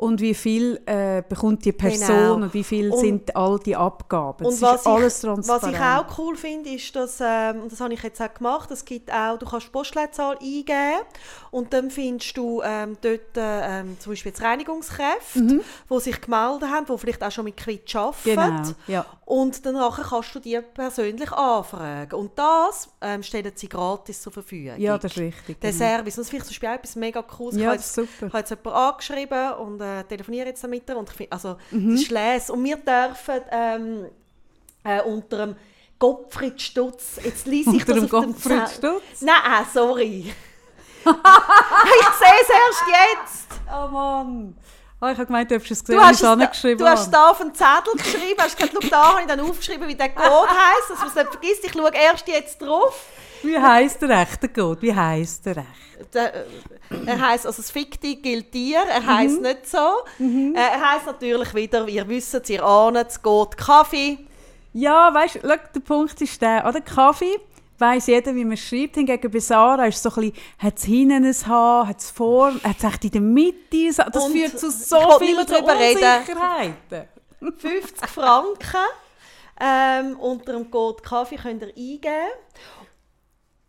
und wie viel äh, bekommt die Person Genau. und wie viel Und- sind all die Abgaben. Und was ich, was ich auch cool finde, ist, dass, ähm, und das habe ich jetzt auch gemacht, es gibt auch, du kannst die Postleitzahl eingeben und dann findest du ähm, dort ähm, zum Beispiel jetzt Reinigungskräfte, Mhm. die sich gemeldet haben, die vielleicht auch schon mit Quit arbeiten. Genau, ja. Und dann nachher kannst du die persönlich anfragen. Und das ähm, stellen sie gratis zur Verfügung. Ja, das ist richtig. Der genau. Service. Und das finde ich zum Beispiel auch etwas mega cooles. Ich Ja, habe das jetzt- super. ich habe jetzt jemanden angeschrieben und äh, telefoniere jetzt damit. Und ich finde, also, Mhm. das ist les. Und wir dürfen ähm, äh, unter dem Gottfried Stutz, jetzt lese ich Unter das dem dem Gottfried Zettel. Stutz? Nein, ah, sorry. ich sehe es erst jetzt. Oh Mann. Oh, ich habe gemeint, du hast es gesehen, Du hast, es angeschrieben du hast da auf den Zettel geschrieben, hast gesagt, schau, da habe ich dann aufgeschrieben, wie der Code heisst, dass man es nicht vergisst. Ich schaue erst jetzt drauf. Wie heisst der rechte Gott? Wie heisst der recht? Der, äh, er heisst, also das Fikti gilt dir, er heisst Mhm. nicht so. Äh, er heisst natürlich wieder, ihr wisst, ihr ahnt, es geht Kaffee. Ja, weißt du, der Punkt ist der, oder? Kaffee weiss jeder, wie man schreibt. Hingegen bei Sarah ist es so ein bisschen, hat es hinten ein Haar, hat es vorne, hat es echt in der Mitte. Das Und führt zu so vielen. Unsicherheiten. 50 Franken. Ähm, unter dem Code Kaffee könnt ihr eingeben.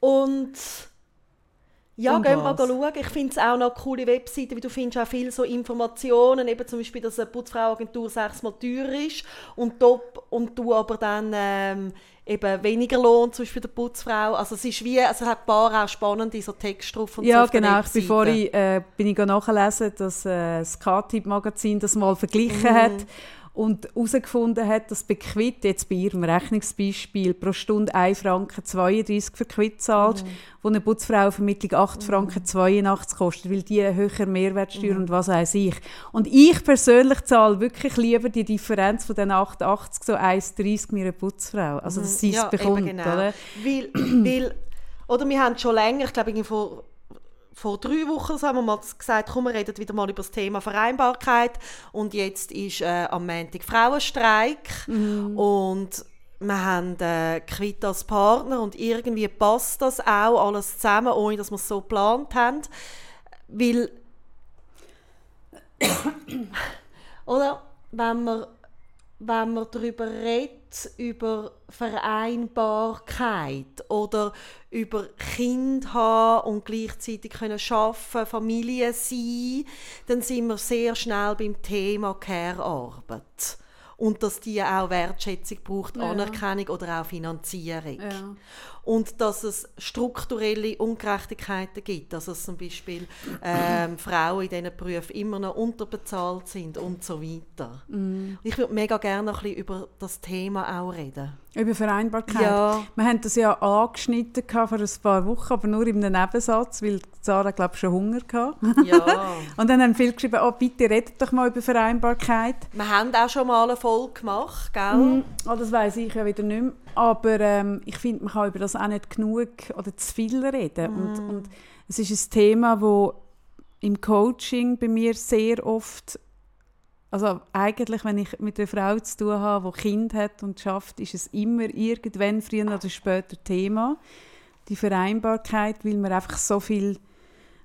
Und ja, Und geht mal was? schauen. Ich finde es auch noch eine coole Webseite, weil du findest auch viele so Informationen, eben zum Beispiel, dass eine Putzfrauagentur sechsmal teurer ist und, top, und du aber dann ähm, eben weniger Lohn, zum Beispiel der Putzfrau. Also es ist wie, also es hat ein paar auch spannende so Texte drauf und so Ja, der genau. Ich bin vorhin äh, bin ich nachlesen, dass äh, das K-Typ-Magazin das mal verglichen Mhm. hat und herausgefunden hat, dass bei Quit, jetzt bei ihrem Rechnungsbeispiel, pro Stunde 1 Franken 32 für Quit zahlt, Mhm. wo eine Putzfrauenvermittlung 8 Franken 82 kostet, weil die eine höhere Mehrwertsteuer Mhm. und was weiß ich. Und ich persönlich zahle wirklich lieber die Differenz von den 88 so 1,30 mir eine Putzfrau. Also, dass sie es Mhm. Ja, bekommt, genau. oder? Weil, weil, oder wir haben schon länger, ich glaube, vor vor drei Wochen so haben wir mal gesagt, komm, wir reden wieder mal über das Thema Vereinbarkeit. Und jetzt ist äh, am Montag Frauenstreik. Mhm. Und wir haben äh, Quit als Partner und irgendwie passt das auch alles zusammen, ohne dass wir es so geplant haben. Weil, oder, wenn man, wenn man darüber redet, über Vereinbarkeit oder über Kind haben und gleichzeitig können schaffen, Familie sein, dann sind wir sehr schnell beim Thema Care-Arbeit und dass die auch Wertschätzung braucht, Ja. Anerkennung oder auch Finanzierung. Ja. Und dass es strukturelle Ungerechtigkeiten gibt, dass es zum Beispiel ähm, Frauen in diesen Berufen immer noch unterbezahlt sind und so weiter. Mm. Ich würde mega gerne noch ein bisschen über das Thema auch reden. Über Vereinbarkeit. Ja. Wir haben das ja angeschnitten vor ein paar Wochen, aber nur im Nebensatz, weil Sarah, glaube ich, schon Hunger hatte. Ja. Und dann haben viele geschrieben, oh, bitte redet doch mal über Vereinbarkeit. Wir haben auch schon mal eine Folge gemacht, gell? Mm, Oh, das weiß ich ja wieder nicht mehr. Aber ähm, ich finde, man kann über das auch nicht genug oder zu viel reden. Und, und es ist ein Thema, wo im Coaching bei mir sehr oft, also eigentlich, wenn ich mit einer Frau zu tun habe, die Kind hat und schafft, ist es immer irgendwann früher oder später Thema. Die Vereinbarkeit, weil man einfach so viel,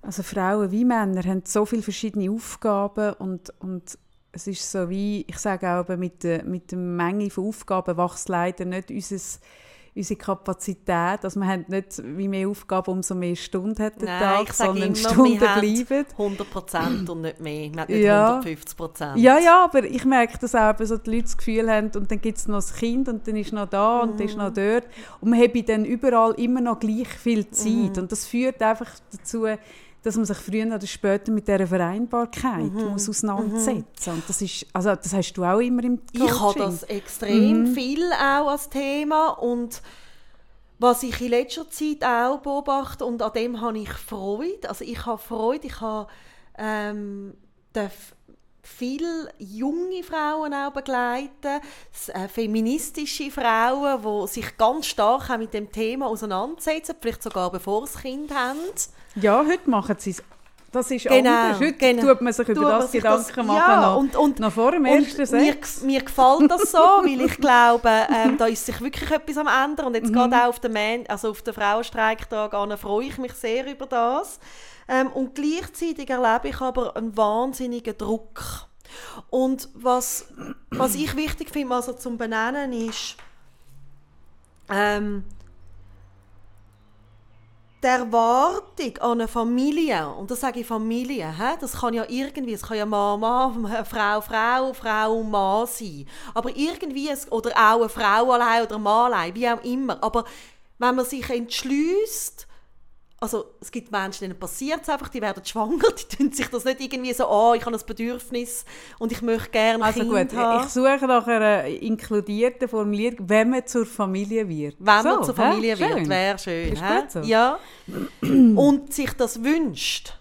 also Frauen wie Männer haben so viele verschiedene Aufgaben und, und es ist so wie, ich sage auch, mit der, mit der Menge von Aufgaben wächst leider nicht unser, unsere Kapazität. Also wir haben nicht wie mehr Aufgaben, umso mehr Stunden hat der Nein, Tag, sondern immer, Stunden wir haben bleiben. 100% und nicht mehr. Wir haben nicht Ja. 150%. Ja, ja, aber ich merke, dass auch so die Leute das Gefühl haben, und dann gibt es noch das Kind und dann ist noch da und dann ist noch dort. Und man habe dann überall immer noch gleich viel Zeit. Und das führt einfach dazu, dass man sich früher oder später mit dieser Vereinbarkeit muss auseinandersetzen Und das ist, also das hast du auch immer im Coaching. Ich habe das extrem viel auch als Thema. Und was ich in letzter Zeit auch beobachte und an dem habe ich Freude. Also ich habe Freude, ich habe ähm, darf viele junge Frauen auch begleiten, äh, feministische Frauen, die sich ganz stark mit dem Thema auseinandersetzen, vielleicht sogar bevor sie Kind haben. Ja, heute machen sie es. Das ist Genau, anders. Heute genau. tut man sich über Tut das Gedanken das- machen. ja, noch, und- und- noch vor dem ersten mir, Sex. mir gefällt das so, weil ich glaube, ähm, da ist sich wirklich etwas am ändern. Und jetzt gerade auch auf den, Man also auf den Frauenstreiktag an, freue ich mich sehr über das. Ähm, und gleichzeitig erlebe ich aber einen wahnsinnigen Druck. Und was, was ich wichtig finde, also zum Benennen, ist, ähm, die Erwartung an eine Familie, und das sage ich Familie, hä? das kann ja irgendwie, es kann ja Mann, Frau, Frau, Frau Mann sein, aber irgendwie, oder auch eine Frau allein oder ein Mann allein, wie auch immer, aber wenn man sich entschließt, also es gibt Menschen, denen passiert es einfach, die werden schwanger, die tun sich das nicht irgendwie so an, ich habe ein Bedürfnis und ich möchte gerne Also Kind gut, haben. ich suche nach einer inkludierten Formulierung, wenn man zur Familie wird. Wenn So, man zur Familie hä? wird, Schön. wäre schön. Ist hä? gut so. Ja. Und sich das wünscht,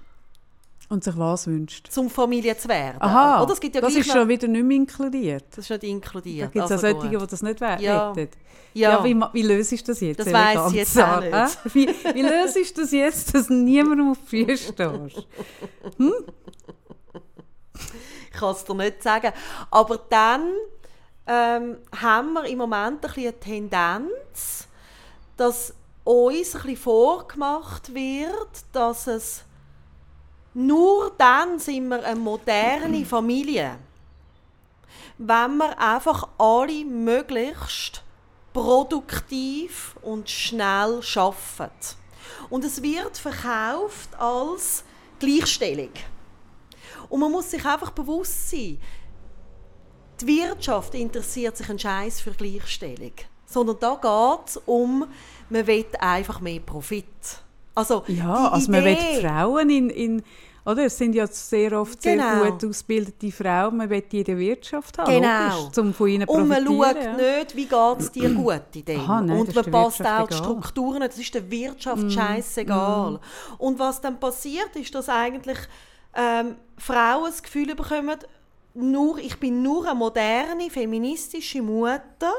Und sich was wünscht. zum Familie zu werden. Aha, Oder es gibt ja das ist noch- schon wieder nicht mehr inkludiert. Das ist nicht Da inkludiert. gibt es also auch solche, die das nicht we- Ja. Ja. Ja, wie, wie löst das jetzt? Das weiss ich jetzt auch nicht. Wie, wie löst das jetzt, dass niemand auf die Füße stehst? Ich kann es dir nicht sagen. Aber dann ähm, haben wir im Moment ein bisschen eine Tendenz, dass uns ein bisschen vorgemacht wird, dass es nur dann sind wir eine moderne Familie, wenn wir einfach alle möglichst produktiv und schnell arbeiten. Und es wird verkauft als Gleichstellung. Und man muss sich einfach bewusst sein, die Wirtschaft interessiert sich einen Scheiß für Gleichstellung. Sondern da geht es um, man will einfach mehr Profit. Also, Ja, also man will Idee- die Frauen in, in oder es sind ja sehr oft sehr Genau. gut ausgebildete Frauen, man will die in der Wirtschaft haben, Genau. logisch, um von ihnen Und man schaut nicht, wie geht es dir gut in dem. Aha, nein, und man passt auch die. Strukturen, das ist der Wirtschaft Mm. scheißegal. Und was dann passiert, ist, dass eigentlich ähm, Frauen das Gefühl bekommen, nur, ich bin nur eine moderne, feministische Mutter,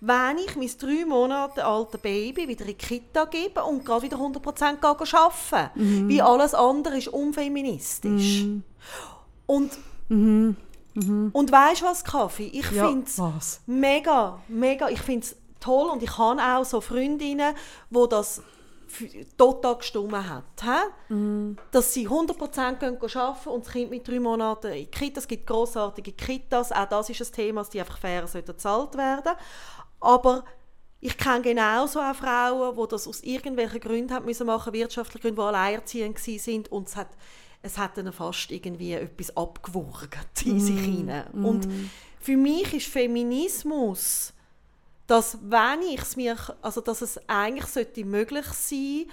wenn ich mein drei Monate altes Baby wieder in die Kita gebe und gerade wieder 100% arbeiten mhm. Wie alles andere ist unfeministisch. Mhm. Und, mhm. Mhm. und weißt du was, Kaffee? Ich ja, finde es mega, mega, ich finde es toll und ich habe auch so Freundinnen, die das total gestummen hat. Mhm. Dass sie 100% arbeiten können und das Kind mit drei Monaten in Kitas, es gibt grossartige Kitas, auch das ist ein Thema, dass die einfach fair bezahlt werden Aber ich kenne genauso auch Frauen, die das aus irgendwelchen Gründen haben müssen machen, wirtschaftliche Gründe, die alleinerziehend sind und es hat, es hat ihnen fast irgendwie etwas abgewürgt in mm. sich hinein. Mm. Und für mich ist Feminismus dass wenn ich es mir, also dass es eigentlich sollte möglich sein,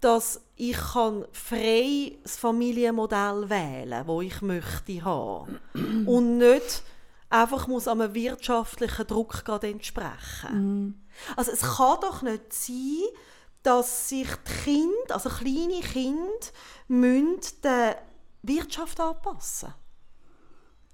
dass ich kann frei das Familienmodell wählen, wo ich möchte haben und nicht einfach muss einem wirtschaftlichen Druck gerade entsprechen. Mm. Also es kann doch nicht sein, dass sich die Kinder, also kleine Kinder, müssen der Wirtschaft anpassen.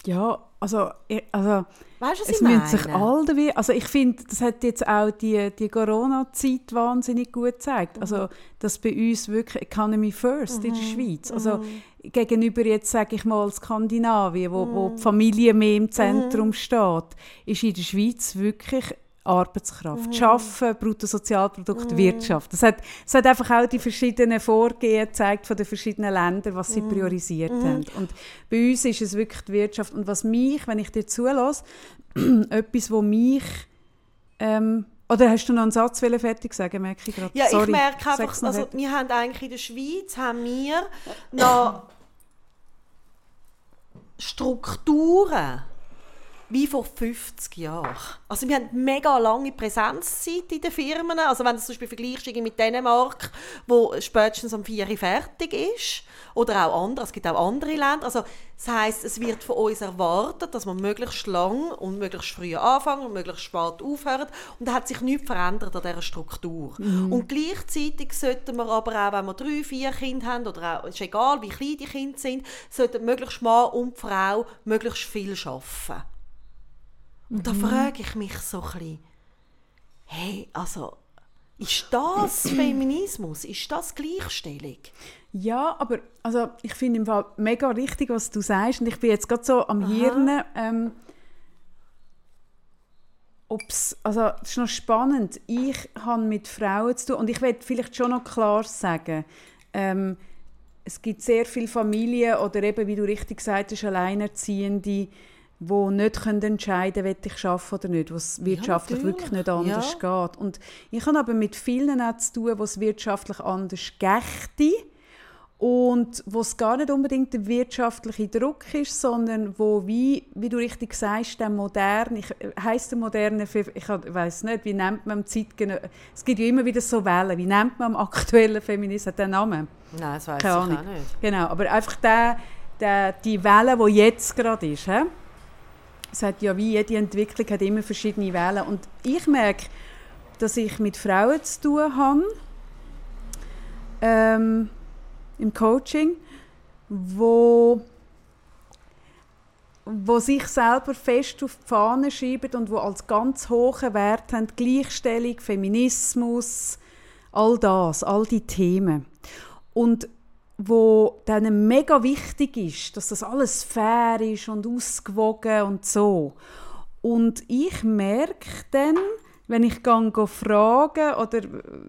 Ja, also, also weißt, was es müssen sich alle also ich finde, das hat jetzt auch die, die Corona-Zeit wahnsinnig gut gezeigt. Mhm. Also, dass bei uns wirklich Economy First mhm. in der mhm. Schweiz, also mhm. gegenüber jetzt, sage ich mal, Skandinavien, wo, wo die mhm. Familie mehr im Zentrum mhm. steht, ist in der Schweiz wirklich Arbeitskraft. Mhm. Schaffen, Bruttosozialprodukt, mhm. Wirtschaft. Das hat, das hat einfach auch die verschiedenen Vorgehen gezeigt von den verschiedenen Ländern, was sie mhm. priorisiert mhm. haben. Und bei uns ist es wirklich die Wirtschaft. Und was mich, wenn ich dir zulasse, etwas, wo mich ähm, oder hast du noch einen Satz fertig sagen, merke ich gerade. Ja, Sorry, ich merke einfach, also wir haben eigentlich in der Schweiz haben wir noch Strukturen wie vor 50 Jahren. Also wir haben mega lange Präsenzzeit in den Firmen. Also wenn du zum Beispiel vergleichst mit Dänemark, wo spätestens um 4 Uhr fertig ist, oder auch andere, es gibt auch andere Länder. Also das heißt, es wird von uns erwartet, dass man möglichst lang und möglichst früh anfangen und möglichst spät aufhört. Und da hat sich nichts verändert an dieser Struktur. Mhm. Und gleichzeitig sollten wir aber auch, wenn wir drei, vier Kinder haben, oder auch, ist egal, wie klein die Kinder sind, sollten möglichst Mann und Frau möglichst viel arbeiten. Und da mhm. frage ich mich so ein bisschen, hey, also, ist das Feminismus? Ist das Gleichstellung? Ja, aber also, ich finde im Fall mega richtig, was du sagst. Und ich bin jetzt gerade so am Aha. Hirn. Ähm, ob's, also, das ist noch spannend. Ich habe mit Frauen zu tun. Und ich werde vielleicht schon noch klar sagen, ähm, es gibt sehr viele Familien oder eben, wie du richtig gesagt hast, Alleinerziehende, wo nicht können entscheiden können, ich arbeiten oder nicht, wo es wirtschaftlich ja, wirklich nicht anders ja. geht. Und ich habe aber mit vielen auch zu tun, wo es wirtschaftlich anders gächte und wo es gar nicht unbedingt der wirtschaftliche Druck ist, sondern wo, wie, wie du richtig sagst, der moderne, ich, heisst der moderne, ich weiß nicht, wie nennt man Zeitgeno es gibt ja immer wieder so Wellen, wie nennt man am aktuellen Feminismus, der Namen? Nein, das weiß ich auch nicht. Genau, aber einfach der, der, die Welle, die jetzt gerade ist, he? Hat ja wie jede Entwicklung hat immer verschiedene Wellen. Und ich merke, dass ich mit Frauen zu tun habe, ähm, im Coaching, wo, wo sich selber fest auf die Fahne schreiben und wo als ganz hohen Wert haben Gleichstellung, Feminismus, all das, all die Themen. Und wo dann mega wichtig ist, dass das alles fair ist und ausgewogen und so. Und ich merke dann, wenn ich gehe fragen oder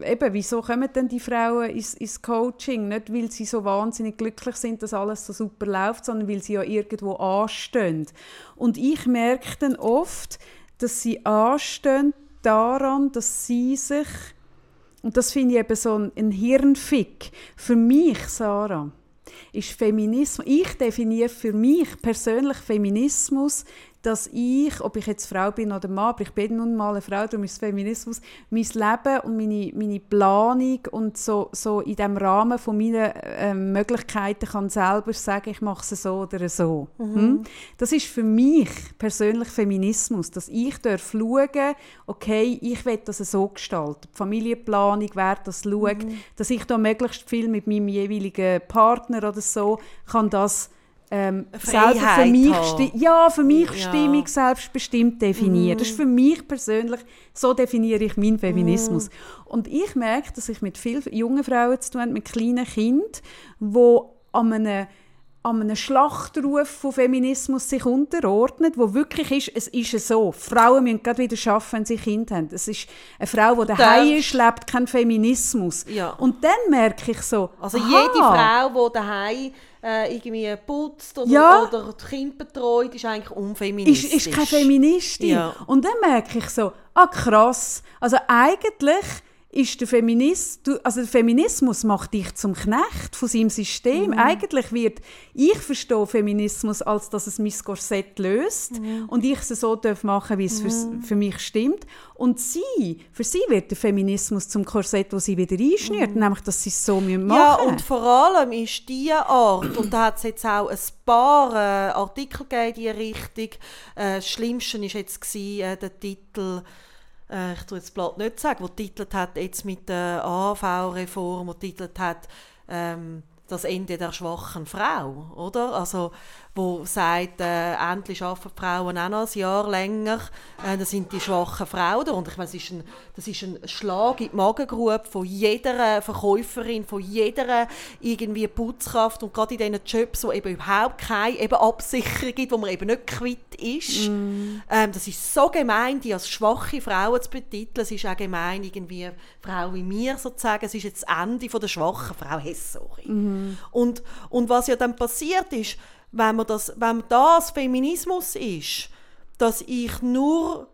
eben, wieso kommen denn die Frauen ins, ins, Coaching? Nicht, weil sie so wahnsinnig glücklich sind, dass alles so super läuft, sondern weil sie ja irgendwo anstehen. Und ich merke dann oft, dass sie anstehen daran, dass sie sich und das finde ich eben so ein, ein Hirnfick. Für mich, Sarah, ist Feminismus, ich definiere für mich persönlich Feminismus dass ich, ob ich jetzt Frau bin oder Mann, aber ich bin nun mal eine Frau, darum ist Feminismus, mein Leben und meine, meine Planung und so, so in dem Rahmen von meinen äh, Möglichkeiten kann selber sagen, ich mache es so oder so. Mhm. Hm? Das ist für mich persönlich Feminismus, dass ich darf schauen, okay, ich will das so gestalten. Die Familienplanung, wer das schaut, mhm. dass ich da möglichst viel mit meinem jeweiligen Partner oder so kann das ähm, selber für mich, haben. ja, für mich Ja. Stimmung selbstbestimmt definieren. Das ist für mich persönlich, so definiere ich meinen Feminismus. Mhm. Und ich merke, dass ich mit vielen jungen Frauen zu tun habe, mit kleinen Kindern, die an einem an einem Schlachtruf von Feminismus sich unterordnet, wo wirklich ist, es ist so, Frauen müssen gerade wieder arbeiten, wenn sie Kinder haben. Es ist eine Frau, die daheim ist, lebt keinen Feminismus. Ja. Und dann merke ich so, Also aha, jede Frau, die daheim äh, irgendwie putzt oder, Ja. oder das Kind betreut, ist eigentlich ist, unfeministisch. ist keine Feministin. Ja. Und dann merke ich so, ah krass, also eigentlich ist der Feminist, du- also der Feminismus macht dich zum Knecht von seinem System. Mhm. Eigentlich wird, ich verstehe Feminismus als, dass es mein Korsett löst Mhm. und ich es so darf machen, wie es für, für mich stimmt. Und sie, für sie wird der Feminismus zum Korsett, wo sie wieder einschnürt, nämlich, dass sie es so machen müssen. Mhm. Ja, und vor allem ist diese Art, und da hat es jetzt auch ein paar äh, Artikel gegeben in diese Richtung, äh, das Schlimmste war jetzt gewesen, äh, der Titel, äh, ich tue jetzt Blatt nicht sagen, wo titelt hat jetzt mit der AV-Reform, wo titelt hat, ähm, das Ende der schwachen Frau, oder? Also, wo sagt, äh, endlich arbeiten Frauen auch noch ein Jahr länger, äh, dann sind die schwachen Frauen. Und ich meine, das ist ein, das ist ein Schlag in die Magengrube von jeder Verkäuferin, von jeder irgendwie Putzkraft und gerade in diesen Jobs, wo eben überhaupt keine eben Absicherung gibt, wo man eben nicht quitt ist. Ähm, das ist so gemein, die als schwache Frauen zu betiteln. Es ist auch gemein, irgendwie Frau wie mir sozusagen. Es ist jetzt das Ende von der schwachen Frau. Hey, sorry. Und, und was ja dann passiert ist, wenn man das, wenn das Feminismus ist, dass ich nur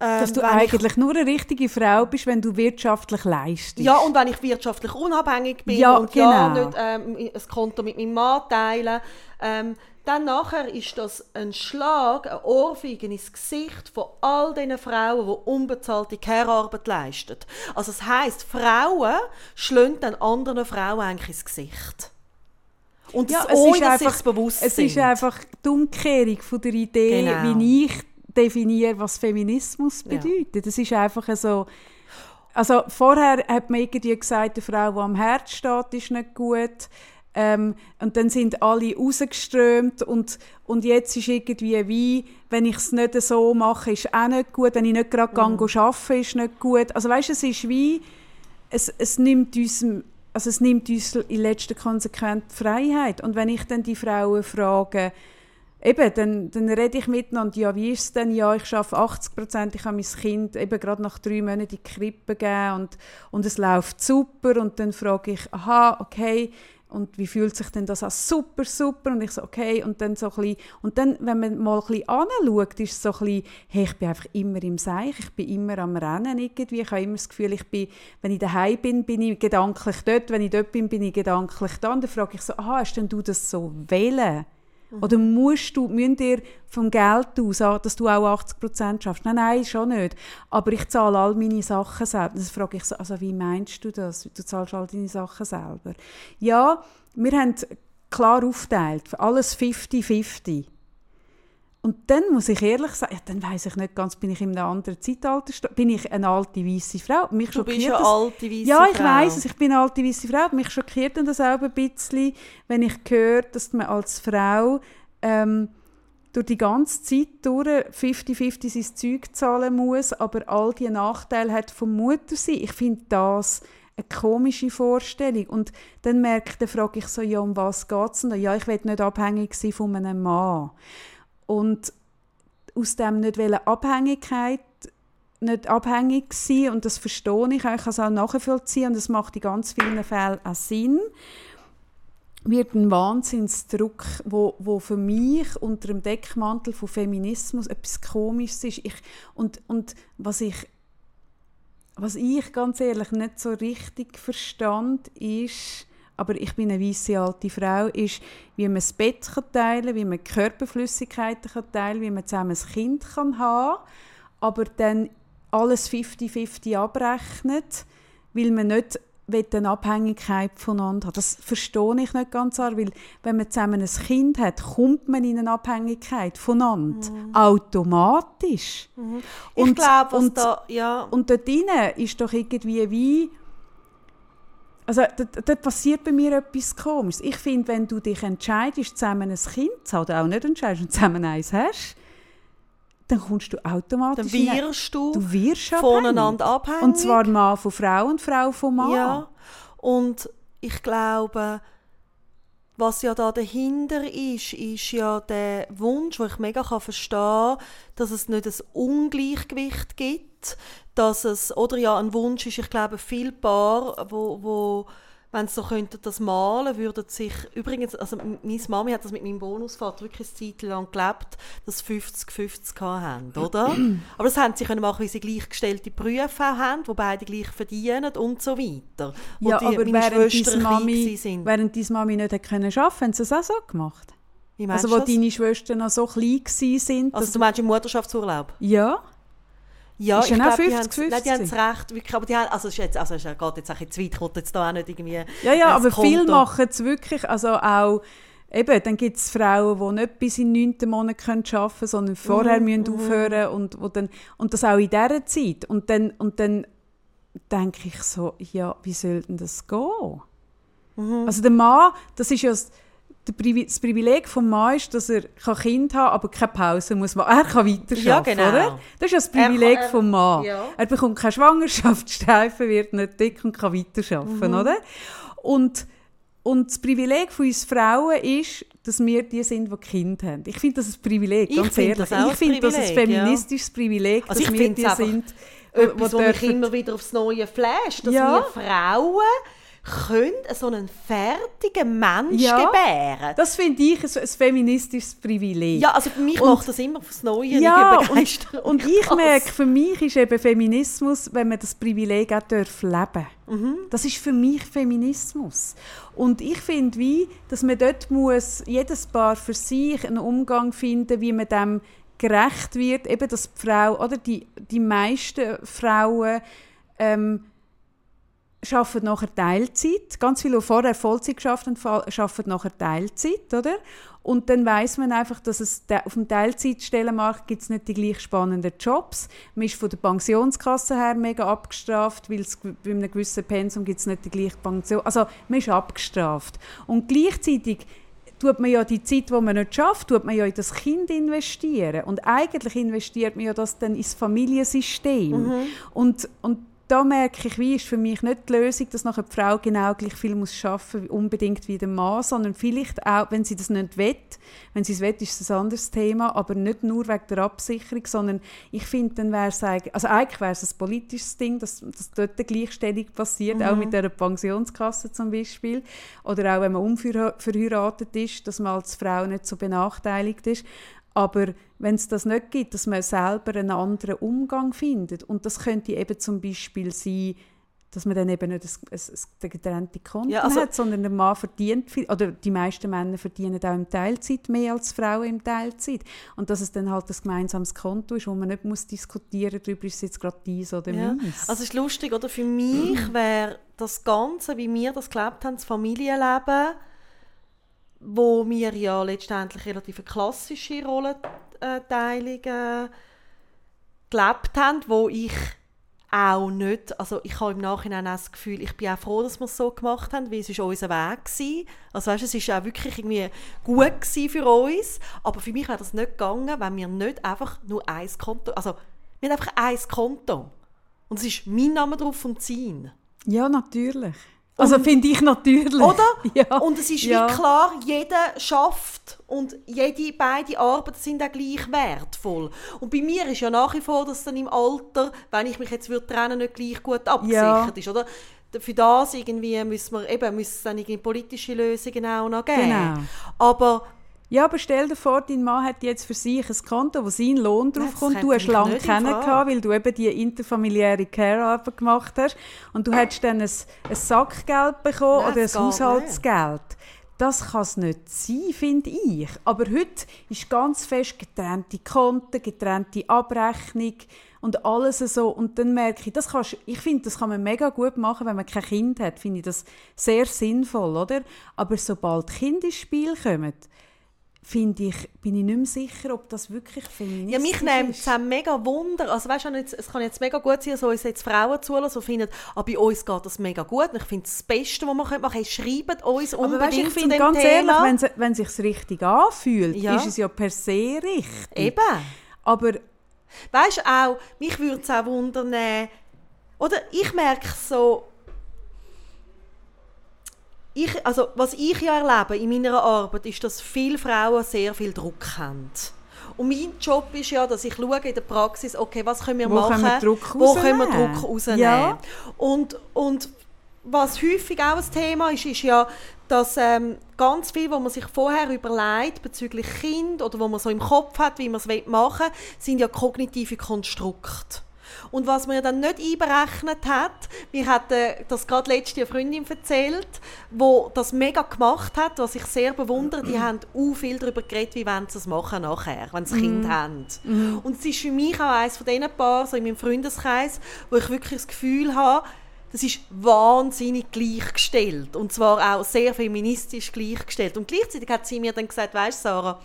ähm, dass du wenn ich- eigentlich nur eine richtige Frau bist, wenn du wirtschaftlich leistest. ja, und wenn ich wirtschaftlich unabhängig bin Ja, und ja genau. nicht ähm, ein Konto mit meinem Mann teile, ähm, dann nachher ist das ein Schlag, ein Ohrfeigen ins Gesicht von all diesen Frauen, die unbezahlte Care-Arbeit leisten. Also das heisst, Frauen schlagen dann anderen Frauen eigentlich ins Gesicht. Und Ja, das, es ist einfach- bewusst Es ist einfach die Umkehrung von der Idee, Genau. wie ich definiere, was Feminismus Ja. bedeutet. Es ist einfach so... Also vorher hat man irgendwie gesagt, eine Frau, die am Herz steht, ist nicht gut. Ähm, und dann sind alle rausgeströmt und, und jetzt ist irgendwie wie, wenn ich es nicht so mache, ist auch nicht gut. Wenn ich nicht gerade Mhm. arbeiten ist nicht gut. Also weißt, es ist wie, es, es nimmt uns, also es nimmt uns in letzter Konsequenz die Freiheit. Und wenn ich dann die Frauen frage, eben, dann, dann rede ich miteinander, ja, wie ist es denn? Ja, ich arbeite 80 Prozent, ich habe mein Kind eben gerade nach drei Monaten in die Krippe gegeben und, und es läuft super. Und dann frage ich, aha, okay, und wie fühlt sich denn das an? Super, super. Und ich so, okay. Und dann so ein bisschen, und dann, wenn man mal ein bisschen anschaut, ist es so ein bisschen, hey, ich bin einfach immer im Seich, ich bin immer am Rennen irgendwie. Ich habe immer das Gefühl, ich bin, wenn ich daheim bin, bin ich gedanklich dort, wenn ich dort bin, bin ich gedanklich da. Und dann frage ich so, aha, hast denn du das so wählen? Oder musst du, müsst ihr vom Geld aus, dass du auch 80 Prozent schaffst? Nein, nein, schon nicht. Aber ich zahle all meine Sachen selber. Dann frage ich so, also wie meinst du das? Du zahlst all deine Sachen selber. Ja, wir haben klar aufgeteilt, alles 50-50. Und dann muss ich ehrlich sagen, ja, dann weiß ich nicht ganz, bin ich in einem anderen Zeitalter, bin ich eine alte weiße Frau? Mich Du bist eine das- alte weiße ja, ich Frau. weiß es. Ich bin eine alte weiße Frau. Mich schockiert dann das auch ein bisschen, wenn ich höre, dass man als Frau ähm, durch die ganze Zeit durch 50-50 sein Zeug zahlen muss, aber all die Nachteile hat vom Muttersein. Ich finde das eine komische Vorstellung. Und dann merke ich, dann frage ich so, ja, um was geht es denn da? Ja, ich will nicht abhängig sein von einem Mann. Und aus dem nicht Abhängigkeit nicht abhängig sein und das verstehe ich auch, ich kann es auch nachvollziehen und das macht in ganz vielen Fällen auch Sinn, wird ein Wahnsinnsdruck, wo, wo für mich unter dem Deckmantel von Feminismus etwas Komisches ist. Ich, und, und was ich was ich ganz ehrlich nicht so richtig verstand, ist, aber ich bin eine weiße alte Frau, ist, wie man das Bett kann teilen wie man Körperflüssigkeiten kann teilen wie man zusammen ein Kind kann haben aber dann alles 50-50 abrechnet, weil man nicht eine Abhängigkeit voneinander hat. Das verstehe ich nicht ganz, weil wenn man zusammen ein Kind hat, kommt man in eine Abhängigkeit voneinander. Automatisch. Ich Und- glaube, und- da, ja, Und dort drin ist doch irgendwie wie, also da passiert bei mir etwas Komisches. Ich finde, wenn du dich entscheidest, zusammen ein Kind zu haben, oder auch nicht entscheidest und zusammen eins hast, dann kommst du automatisch... Dann wirst du, du wirst voneinander abhängig. Und zwar Mann von Frau und Frau von Mann. Ja, und ich glaube, was ja da dahinter ist, ist ja der Wunsch, den ich mega verstehen kann, dass es nicht ein Ungleichgewicht gibt, dass es, oder ja, ein Wunsch ist, ich glaube, viel Paar, wo, wo wenn sie so könnten das malen, würden sich, übrigens, also meine Mami hat das mit meinem Bonusvater wirklich eine Zeit lang gelebt, dass sie 50-50 haben, oder? Aber das haben sie können machen, weil sie gleichgestellte Berufe haben, wo beide gleich verdienen und so weiter. Wo ja, die, aber während deine Mami, sind. während deine Mami nicht können arbeiten haben sie es auch so gemacht? Also wo das? deine Schwestern noch so klein waren. Also du meinst im Mutterschaftsurlaub? Ja. Ja, ist ich glaube, 50, die, haben, es recht, wirklich, aber die haben, also es ist jetzt, also es geht jetzt auch zu weit, kommt jetzt da auch nicht irgendwie Ja, ja, aber viele machen es wirklich, also auch, eben, dann gibt es Frauen, die nicht bis in den 9. Monat arbeiten können, sondern vorher mm, müssen mm. aufhören und, wo dann, und das auch in dieser Zeit. Und dann, und dann denke ich so, ja, wie soll denn das gehen? Mm. Also der Mann, das ist ja das Privileg des Mannes ist, dass er ein Kind haben kann, aber keine Pause muss machen. Er kann weiter ja, genau. oder? Das ist ja das Privileg des Mannes. Ja. Er bekommt keine Schwangerschaftsstreifen, wird nicht dick und kann weiter arbeiten, mhm. oder? Und, und das Privileg von uns Frauen ist, dass wir die sind, die Kind haben. Ich finde das ein Privileg, ich ganz ehrlich. Das ich finde das ein feministisches ja. Privileg, also dass wir die sind. Etwas, wo mich immer wieder aufs Neue flasht, dass ja. wir Frauen können so einen fertigen Mensch ja, gebären. Das finde ich ein, ein, feministisches Privileg. Ja, also für mich und, macht das immer aufs Neue ja, und, und ich merke, für mich ist eben Feminismus, wenn man das Privileg auch darf leben mhm. Das ist für mich Feminismus. Und ich finde, wie, dass man dort muss, jedes Paar für sich einen Umgang finden, wie man dem gerecht wird, eben dass die Frau, oder die, die meisten Frauen ähm, arbeiten nachher Teilzeit. Ganz viele, die vorher Vollzeit geschafft haben, arbeiten nachher Teilzeit, oder? Und dann weiß man einfach, dass es auf dem Teilzeitstellenmarkt gibt es nicht die gleich spannenden Jobs. Man ist von der Pensionskasse her mega abgestraft, weil es bei einem gewissen Pensum gibt es nicht die gleiche Pension. Also man ist abgestraft. Und gleichzeitig tut man ja die Zeit, die man nicht schafft, tut man ja in das Kind investieren. Und eigentlich investiert man ja das dann ins Familiensystem. Mhm. Und, und da merke ich, wie ist für mich nicht die Lösung, dass nachher die Frau genau gleich viel muss schaffen unbedingt wie der Mann, sondern vielleicht auch, wenn sie das nicht will, wenn sie es will, ist es ein anderes Thema, aber nicht nur wegen der Absicherung, sondern ich finde, dann wäre es eigentlich, also eigentlich wäre es ein politisches Ding, dass, dass dort eine Gleichstellung passiert, mhm. auch mit der Pensionskasse zum Beispiel, oder auch wenn man unverheiratet ist, dass man als Frau nicht so benachteiligt ist, aber wenn es das nicht gibt, dass man selber einen anderen Umgang findet, und das könnte eben zum Beispiel sein, dass man dann eben nicht ein, getrennte Konto ja, also, hat, sondern der Mann verdient viel, oder die meisten Männer verdienen auch im Teilzeit mehr als Frauen im Teilzeit. Und dass es dann halt ein gemeinsames Konto ist, wo man nicht muss diskutieren darüber, ist es jetzt gerade dies oder ja. meins. Also es ist lustig, oder? Für mich wäre das Ganze, wie wir das gelebt haben, das Familienleben, wo wir ja letztendlich relativ klassische Rollenteilung äh, gelebt haben, wo ich auch nicht, also ich habe im Nachhinein auch das Gefühl, ich bin auch froh, dass wir es so gemacht haben, weil es ist unser Weg gewesen. Also weißt, es ist auch wirklich irgendwie gut für uns, aber für mich wäre das nicht gegangen, wenn wir nicht einfach nur ein Konto, also wir haben einfach ein Konto und es ist mein Name drauf und sein. Ja, natürlich. Also finde ich natürlich. Oder? Ja. Und es ist ja. wie klar, jeder schafft und jede, beide Arbeiten sind auch gleich wertvoll. Und bei mir ist ja nach wie vor, dass dann im Alter, wenn ich mich jetzt würde trennen, nicht gleich gut abgesichert ja. ist, oder? Für das irgendwie müssen wir eben müssen dann irgendwie politische Lösungen auch noch geben. Genau. Aber ja, aber stell dir vor, dein Mann hat jetzt für sich ein Konto, wo sein Lohn drauf kommt. Du hast lange kennengelernt, weil du eben die interfamiliäre Care-Arbeit gemacht hast. Und du hättest dann ein, ein Sackgeld bekommen Nein, oder ein Haushaltsgeld. Nicht. Das kann es nicht sein, finde ich. Aber heute ist ganz fest getrennte Konten, getrennte Abrechnung und alles so. Und dann merke ich, das kannst, ich finde, das kann man mega gut machen, wenn man kein Kind hat. Finde ich das sehr sinnvoll, oder? Aber sobald Kinder ins Spiel kommen, finde ich, bin ich nicht mehr sicher, ob das wirklich feministisch Ja, mich nimmt es mega Wunder. Also weißt du, es kann jetzt mega gut sein, dass uns jetzt Frauen zulassen und finden, ah, bei uns geht das mega gut. Und ich finde, das Beste, was man machen können, schreibt uns Aber unbedingt weißt, ich finde ganz Thema. ehrlich, wenn es sich's richtig anfühlt, Ja. ist es ja per se richtig. Eben. Aber Weißt du auch, mich würde es auch wundern, äh, oder ich merke so, ich, also was ich ja erlebe in meiner Arbeit, ist, dass viele Frauen sehr viel Druck haben. Und mein Job ist ja, dass ich schaue in der Praxis, okay, was können wir Wo machen, können wir Druck wo können wir? Druck rausnehmen. Ja. Und, und was häufig auch ein Thema ist, ist ja, dass ähm, ganz viel, was man sich vorher überlegt bezüglich Kind oder wo man so im Kopf hat, wie man es machen will, sind ja kognitive Konstrukte. Und was ja dann nicht einberechnet hat, mir hat das gerade letzte eine Freundin erzählt, wo das mega gemacht hat, was ich sehr bewundere, die haben auch viel darüber geredet, wie wollen sie es machen nachher, wenn sie Kind haben. Und es ist für mich auch eines von diesen Paar, so in meinem Freundeskreis, wo ich wirklich das Gefühl habe, das ist wahnsinnig gleichgestellt. Und zwar auch sehr feministisch gleichgestellt. Und gleichzeitig hat sie mir dann gesagt, weißt du, Sarah,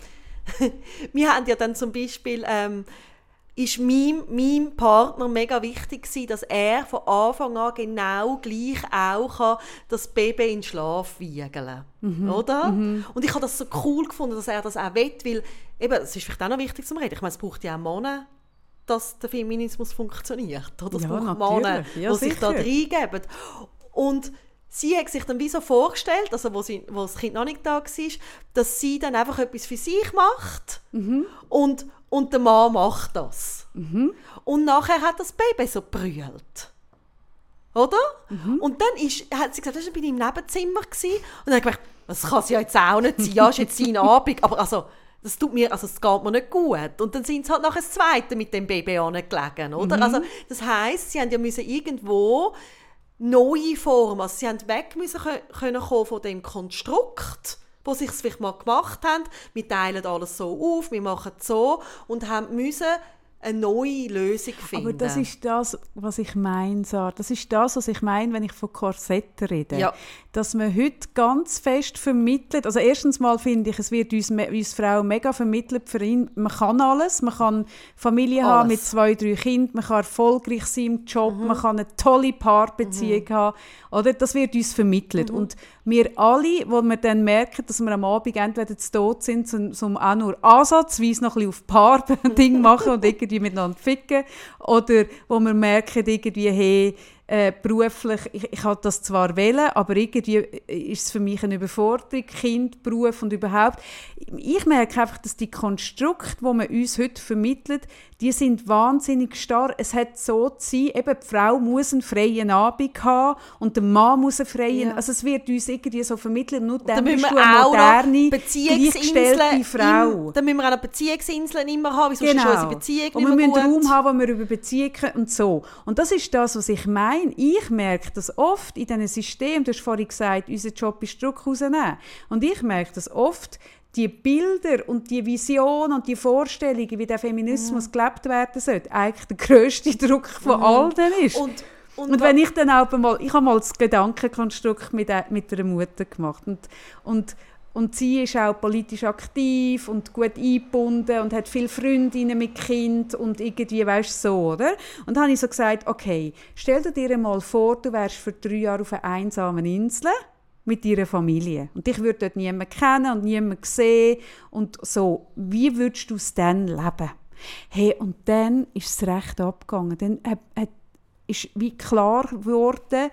wir haben ja dann zum Beispiel, ähm, ist meinem, meinem Partner mega wichtig gewesen, dass er von Anfang an genau gleich auch kann, das Baby in den Schlaf wiegeln oder? Und ich habe das so cool gefunden, dass er das auch will, weil eben, es ist vielleicht auch noch wichtig zum Reden. Ich meine, es braucht ja auch Männer, dass der Feminismus funktioniert. Oder? Es Ja, braucht. Männer, Ja, die sich da reingeben. Und sie hat sich dann wie so vorgestellt, also wo, sie, wo das Kind noch nicht da war, dass sie dann einfach etwas für sich macht Mhm. und, und der Mann macht das. Und nachher hat das Baby so brüllt. Oder? Mhm. Und dann ist, hat sie gesagt, das war bin ich im Nebenzimmer gewesen. und dann habe ich gedacht, das kann es ja jetzt auch nicht sein, ja, ist jetzt sein Abend, aber also, das tut mir, also es geht mir nicht gut. Und dann sind sie halt nachher das Zweite mit dem Baby angelegen, oder? Mhm. Also, das heisst, sie haben ja müssen irgendwo neue Formen, also sie haben weg müssen kö- können kommen von dem Konstrukt, wo sie es vielleicht mal gemacht haben. Wir teilen alles so auf, wir machen es so und haben müssen eine neue Lösung finden. Aber das ist das, was ich meine, Sarah. Das ist das, was ich meine, wenn ich von Korsetten rede. Ja. Dass man heute ganz fest vermittelt, also erstens mal finde ich, es wird uns, uns Frauen mega vermittelt, für ihn, man kann alles, man kann Familie haben Alles. mit zwei, drei Kindern, man kann erfolgreich sein im Job, Mhm. man kann eine tolle Paarbeziehung haben, oder? Das wird uns Mhm. vermittelt. Und wir alle, wo wir dann merken, dass wir am Abend entweder zu tot sind, zum, zum auch nur ansatzweise noch ein bisschen auf Paar-Ding machen und irgendwie miteinander ficken, oder wo wir merken, irgendwie, hey, äh, beruflich, ich, ich habe das zwar wählen, aber irgendwie ist es für mich eine Überforderung, Kind, Beruf und überhaupt. Ich merke einfach, dass die Konstrukte, die man uns heute vermittelt, die sind wahnsinnig starr. Es hat so zu sein, eben die Frau muss einen freien Abend haben und der Mann muss einen freien, Ja. also es wird uns irgendwie so vermittelt, nur dann dann bist wir du eine moderne, gleichgestellte Frau. Im, dann müssen wir auch noch Beziehungsinseln immer haben, weil sonst ist unsere Beziehung Genau. und wir müssen gut. Raum haben, wo wir über Beziehungen und so. Und das ist das, was ich meine. Ich merke das oft in diesem System, du hast vorhin gesagt, unser Job ist Druck rausnehmen. Und ich merke das oft, die Bilder und die Vision und die Vorstellungen, wie der Feminismus gelebt werden sollte, eigentlich der grösste Druck von all dem ist. Und, und, Und wenn ich dann auch mal, ich habe mal das Gedankenkonstrukt mit, der- mit einer Mutter gemacht und, und, und sie ist auch politisch aktiv und gut eingebunden und hat viele Freundinnen mit Kind und irgendwie, weißt so, oder? Und dann habe ich so gesagt, okay, stell dir dir mal vor, du wärst für drei Jahre auf einer einsamen Insel mit ihrer Familie. Und ich würde dort niemanden kennen und niemanden sehen und so. Wie würdest du es dann leben? Hey, und dann ist es recht abgegangen. Dann hat, hat, ist wie klar geworden,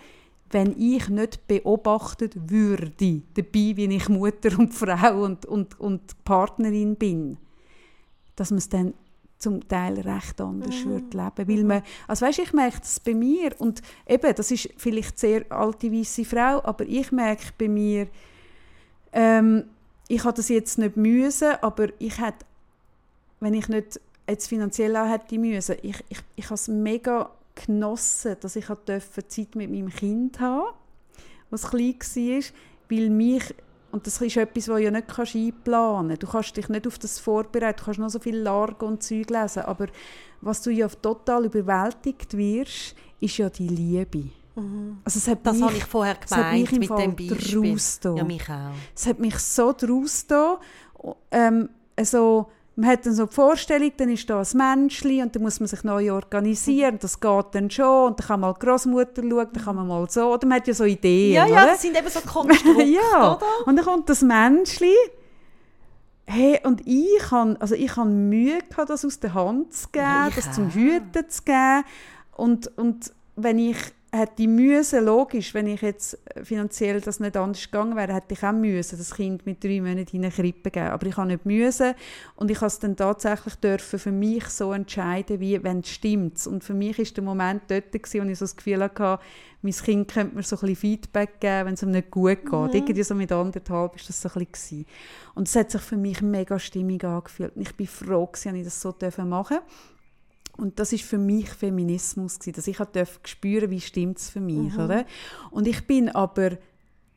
wenn ich nicht beobachtet würde, dabei, wie ich Mutter und Frau und, und, und Partnerin bin, dass man es dann zum Teil recht anders würde leben. Weil man, also weißt, ich merke das bei mir und eben, das ist vielleicht sehr alte weiße Frau, aber ich merke bei mir, ähm, ich habe das jetzt nicht müssen, aber ich hätte, wenn ich nicht jetzt finanziell auch hätte müssen, ich, ich, ich habe es mega genossen, dass ich durfte Zeit mit meinem Kind haben, was klein war, weil mich und das ist etwas, was du ja nicht kannst einplanen kannst. Du kannst dich nicht auf das vorbereiten, du kannst noch so viel Largo und Zeug lesen, aber was du ja total überwältigt wirst, ist ja die Liebe. Also es hat Mhm. das mich, habe ich vorher gemeint mit Fall dem Beispiel. Ja, mich auch. es hat mich so draus da ähm, so, man hat dann so die Vorstellung, dann ist da ein Menschli und dann muss man sich neu organisieren. Das geht dann schon. Und dann kann man die Großmutter schauen, dann kann man mal so. Oder man hat ja so Ideen. Ja, ja, oder? das sind eben so Konstrukte, ja. oder? Und dann kommt das Menschli. Hey, und ich habe also ich hab Mühe gehabt, das aus der Hand zu geben, Ja, das zum. Hüten zu geben. Und, und wenn ich hätte müssen, logisch, wenn ich jetzt finanziell das nicht anders gegangen wäre, hätte ich auch müssen, das Kind mit drei Monaten in eine Krippe geben. Aber ich habe nicht müssen und ich habe es dann tatsächlich dürfen für mich so entscheiden, wie wenn es stimmt. Und für mich ist der Moment dort gewesen, wo ich so das Gefühl hatte, mein Kind könnte mir so ein bisschen Feedback geben, wenn es ihm nicht gut geht. Irgendwie so mit anderthalb ist das so ein bisschen. Und es hat sich für mich mega stimmig angefühlt. Und ich bin froh, dass ich das so machen durfte. Und das ist für mich Feminismus gewesen, dass ich halt spüren, wie stimmt es für mich, oder? Und ich bin aber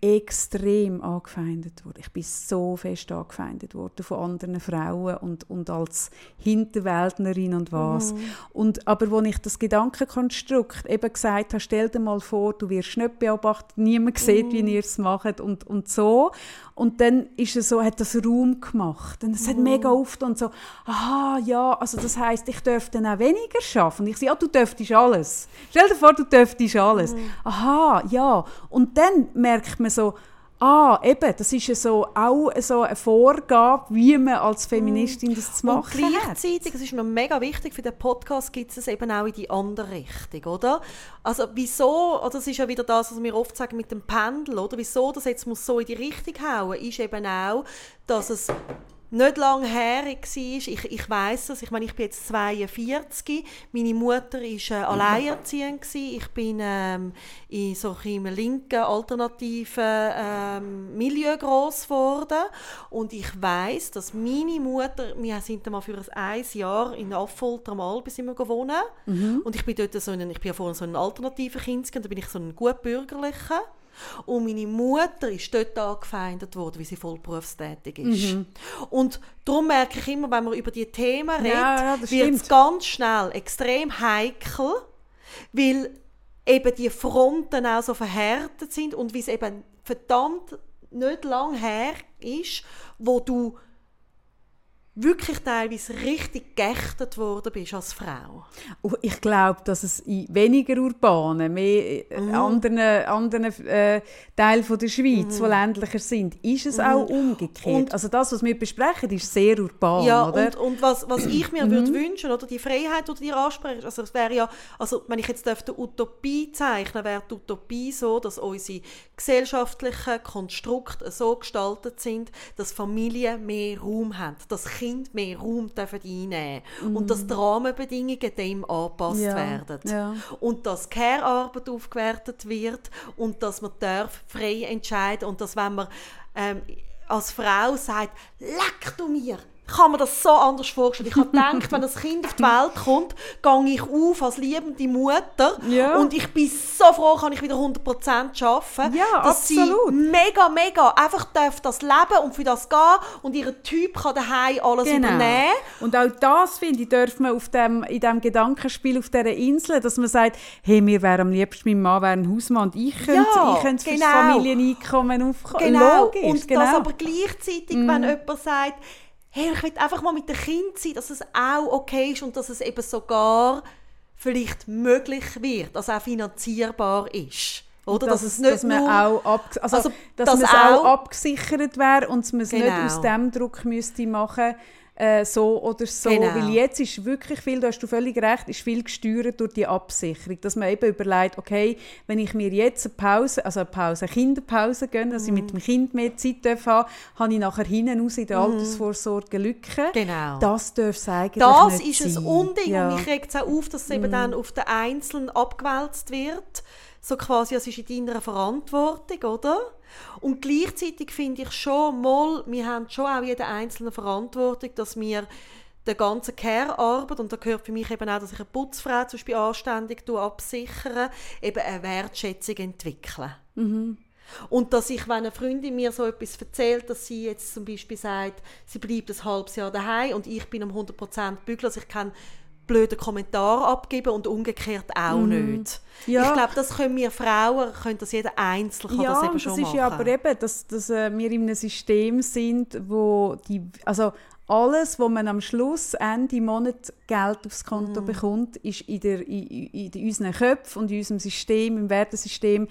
extrem angefeindet worden. Ich bin so fest angefeindet worden von anderen Frauen und, und als Hinterwäldnerin und was. Und, aber als ich das Gedankenkonstrukt eben gesagt habe, stell dir mal vor, du wirst nicht beobachtet, niemand sieht, wie ihr es macht und, und so. Und dann ist es so, hat das Raum gemacht. Und es hat mega oft und so, aha, ja, also das heißt, ich dürfte dann auch weniger schaffen. Und ich sage, ja, du dürftest alles. Stell dir vor, du dürftest alles. Aha, ja. Und dann merkt man so, ah, eben, das ist ja so, auch so eine Vorgabe, wie man als Feministin das zu Und machen hat. gleichzeitig, es ist mir mega wichtig, für den Podcast gibt es eben auch in die andere Richtung, oder? Also wieso, oder das ist ja wieder das, was wir oft sagen mit dem Pendel, oder? Wieso das jetzt muss so in die Richtung hauen, ist eben auch, dass es nicht lange her war. Ich, ich weiss es, ich meine, ich bin jetzt 42, meine Mutter war äh, alleinerziehend, gewesen. ich bin ähm, in so einem linken, alternativen ähm, Milieu gross geworden. Und ich weiss, dass meine Mutter, wir sind einmal für ein Jahr in Affolter am Albi sind wir gewohnt. Und ich bin dort so ein, ich bin ja vorher so ein alternativer Kind, da bin ich so ein gut bürgerlicher und meine Mutter ist dort angefeindet worden, wie sie voll berufstätig ist. Und darum merke ich immer, wenn man über die Themen redet, Ja, wird es ganz schnell extrem heikel, weil eben die Fronten auch so verhärtet sind und wie es eben verdammt nicht lang her ist, wo du wirklich teilweise richtig geächtet worden bist als Frau. Oh, Ich glaube, dass es in weniger urbanen, mehr äh, Mhm. anderen, anderen äh, Teilen von der Schweiz, die ländlicher sind, ist es auch umgekehrt. Mhm. Und- also das, was wir besprechen, ist sehr urban, Ja, oder? und, und was, was ich mir Mhm. würde wünschen, oder die Freiheit, die du dir ansprichst, also es wäre ja, also wenn ich jetzt dürfte Utopie zeichnen, wäre die Utopie so, dass unsere gesellschaftlichen Konstrukte so gestaltet sind, dass Familien mehr Raum haben, dass Kinder mehr Raum dürfen einnehmen und dass die Rahmenbedingungen dem angepasst Mhm. Ja, werden. ja. Und dass Care-Arbeit aufgewertet wird und dass man darf frei entscheiden und dass wenn man ähm, als Frau sagt, leck du mir, kann man das so anders vorstellen. Ich habe gedacht, wenn das Kind auf die Welt kommt, gehe ich auf als liebende Mutter Ja. und ich bin so froh, kann ich wieder 100% arbeiten. Ja, dass absolut. sie mega, mega einfach darf das leben und für das gehen und ihr Typ kann daheim alles Genau. übernehmen. Und auch das, finde ich, dürfen wir auf dem, in diesem Gedankenspiel auf dieser Insel, dass man sagt, hey, mir wäre am liebsten, mein Mann wäre ein Hausmann und ich könnte, Ja, ich könnte genau. Familieneinkommen aufkommen. Genau. Logisch, und genau. Mhm. das aber gleichzeitig, wenn jemand sagt, hey, ich will einfach mal mit dem Kind sein, dass es auch okay ist und dass es eben sogar vielleicht möglich wird, also auch finanzierbar ist. Oder? dass, es, dass man nur- auch, ab, also, Also, dass das man es auch auch- abgesichert wäre und man es nicht Genau. aus dem Druck müsste machen äh, so oder so. Genau. Weil jetzt ist wirklich viel, da hast du völlig recht, ist viel gesteuert durch die Absicherung. Dass man eben überlegt, okay, wenn ich mir jetzt eine Pause, also eine Pause, eine Kinderpause gönne, dass ich Mhm. mit dem Kind mehr Zeit darf haben habe ich nachher hinten raus in der Altersvorsorge Lücken. Mhm. Genau. Das darf es eigentlich Das nicht ist sein. ein Unding Ja. Mhm. und mich regt es auch auf, dass es eben dann auf den Einzelnen abgewälzt wird. So quasi, es ist in deiner Verantwortung, oder? Und gleichzeitig finde ich schon mal, wir haben schon auch jeder Einzelne Verantwortung, dass wir der ganzen Care-Arbeit, und da gehört für mich eben auch, dass ich eine Putzfrau zum Beispiel anständig absichere, eben eine Wertschätzung entwickeln. Und dass ich, wenn eine Freundin mir so etwas erzählt, dass sie jetzt zum Beispiel sagt, sie bleibt ein halbes Jahr daheim und ich bin um 100% bügeln, also ich kenne blöden Kommentar abgeben und umgekehrt auch Mhm. nicht. Ja. Ich glaube, das können wir Frauen, können das jeder Einzelne kann ja, das eben schon das ist machen. ja aber eben, dass, dass äh, wir in einem System sind, wo die, also alles, wo man am Schluss Ende Monat Geld aufs Mhm. Konto bekommt, ist in, der, in, in, in unseren Köpfen und in unserem System, im Wertesystem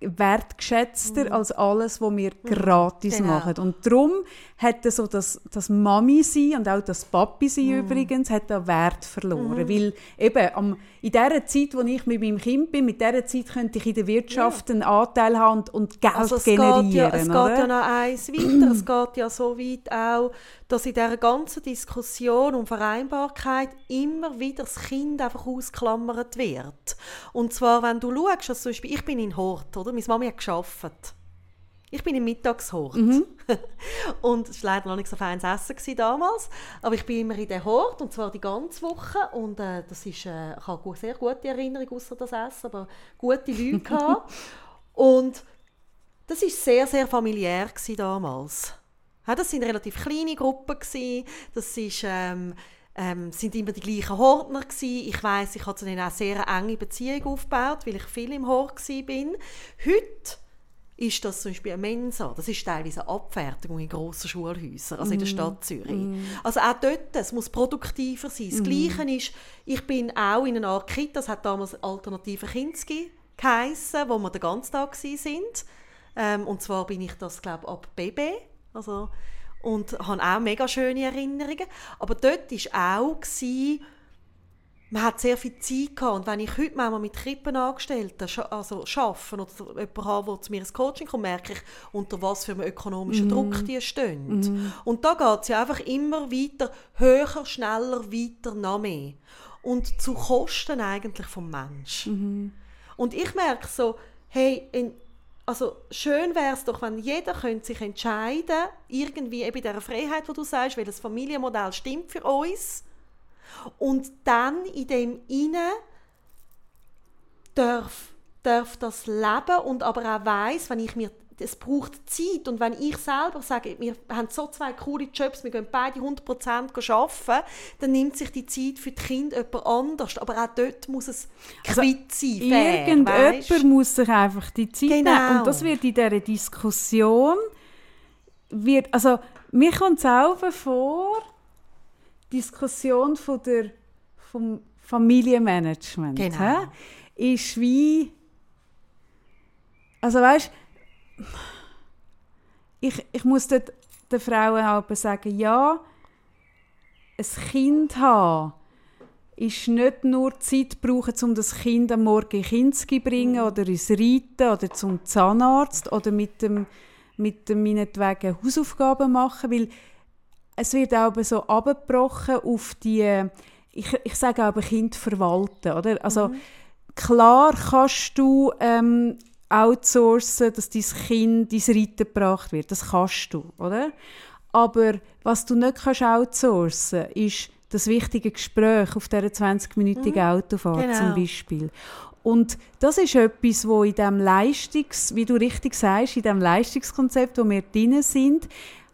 wertgeschätzter als alles, was wir gratis genau. machen. Und darum hat so das, das Mami sein und auch das Papi sein übrigens, hat da Wert verloren. Weil eben am, in der Zeit, wo ich mit meinem Kind bin, mit dieser Zeit könnte ich in der Wirtschaft einen Anteil haben und, und Geld Also es generieren. geht, ja, es geht oder? ja noch eins weiter. es geht ja so weit auch, dass in dieser ganzen Diskussion um Vereinbarkeit immer wieder das Kind einfach ausklammert wird. Und zwar, wenn du schaust, also zum Beispiel, ich bin in Hort, oder? Meine Mami hat gearbeitet. Ich bin im Mittagshort. und es war leider noch nicht so feines Essen damals. Aber ich bin immer in der Hort, und zwar die ganze Woche. Und äh, das ist, äh, ich habe sehr gute Erinnerungen, außer das Essen, aber gute Leute gehabt. Und das war sehr, sehr familiär damals. Ja, das sind relativ kleine Gruppen. Gewesen. Das ist, ähm, ähm, sind immer die gleichen Hortner gewesen. Ich weiß, ich habe zu denen auch sehr eine enge Beziehung aufgebaut, weil ich viel im Hort bin. Heute ist das zum Beispiel eine Mensa. Das ist teilweise eine Abfertigung in grossen Schulhäusern, also in der Stadt Zürich. Also auch dort, es muss produktiver sein. Das Gleiche ist, ich bin auch in einer Art Kita, das hat damals Alternative Kinski geheissen, wo wir den ganzen Tag sind. Ähm, und zwar bin ich das, glaube ich, ab Baby. Also, und habe auch mega schöne Erinnerungen. Aber dort war auch, gewesen, man hat sehr viel Zeit gehabt. Und wenn ich heute manchmal mit Krippenangestellten also arbeite oder jemanden habe, der zu mir ins Coaching kommt, merke ich, unter was für einem ökonomischen Druck die stehen. Und da geht es ja einfach immer weiter, höher, schneller, weiter, noch mehr. Und zu Kosten eigentlich vom Mensch. Und ich merke so, hey, in, also schön wäre es doch, wenn jeder könnte sich entscheiden irgendwie eben in dieser Freiheit, wo du sagst, welches Familienmodell stimmt für uns und dann in dem inne darf, darf das leben und aber auch weiß, wenn ich mir es braucht Zeit und wenn ich selber sage, wir haben so zwei coole Jobs, wir gehen beide 100% arbeiten, dann nimmt sich die Zeit für die Kinder jemand anders. Aber auch dort muss es Also, quitt sein, fair, Irgendjemand weisst? muss sich einfach die Zeit Genau. nehmen. Und das wird in dieser Diskussion, wird, also mir kommt es auch vor, Diskussion von der, vom Familienmanagement. Genau. hä, Ist wie, also weißt ich, ich muss dort den Frauen auch sagen, ja, ein Kind haben ist nicht nur Zeit brauchen, um das Kind am Morgen ins Kind zu bringen oder ins Reiten oder zum Zahnarzt oder mit dem, mit dem meinetwegen Hausaufgaben machen, weil es wird auch so abgebrochen auf die, ich, ich sage auch Kind verwalten, oder? Also klar kannst du ähm, outsourcen, dass dein Kind dein Reiten gebracht wird, das kannst du, oder? Aber was du nicht kannst outsourcen, ist das wichtige Gespräch auf dieser 20-minütigen Autofahrt Genau. zum Beispiel. Und das ist etwas, wo in dem Leistungs, wie du richtig sagst, in dem Leistungskonzept, wo wir drin sind,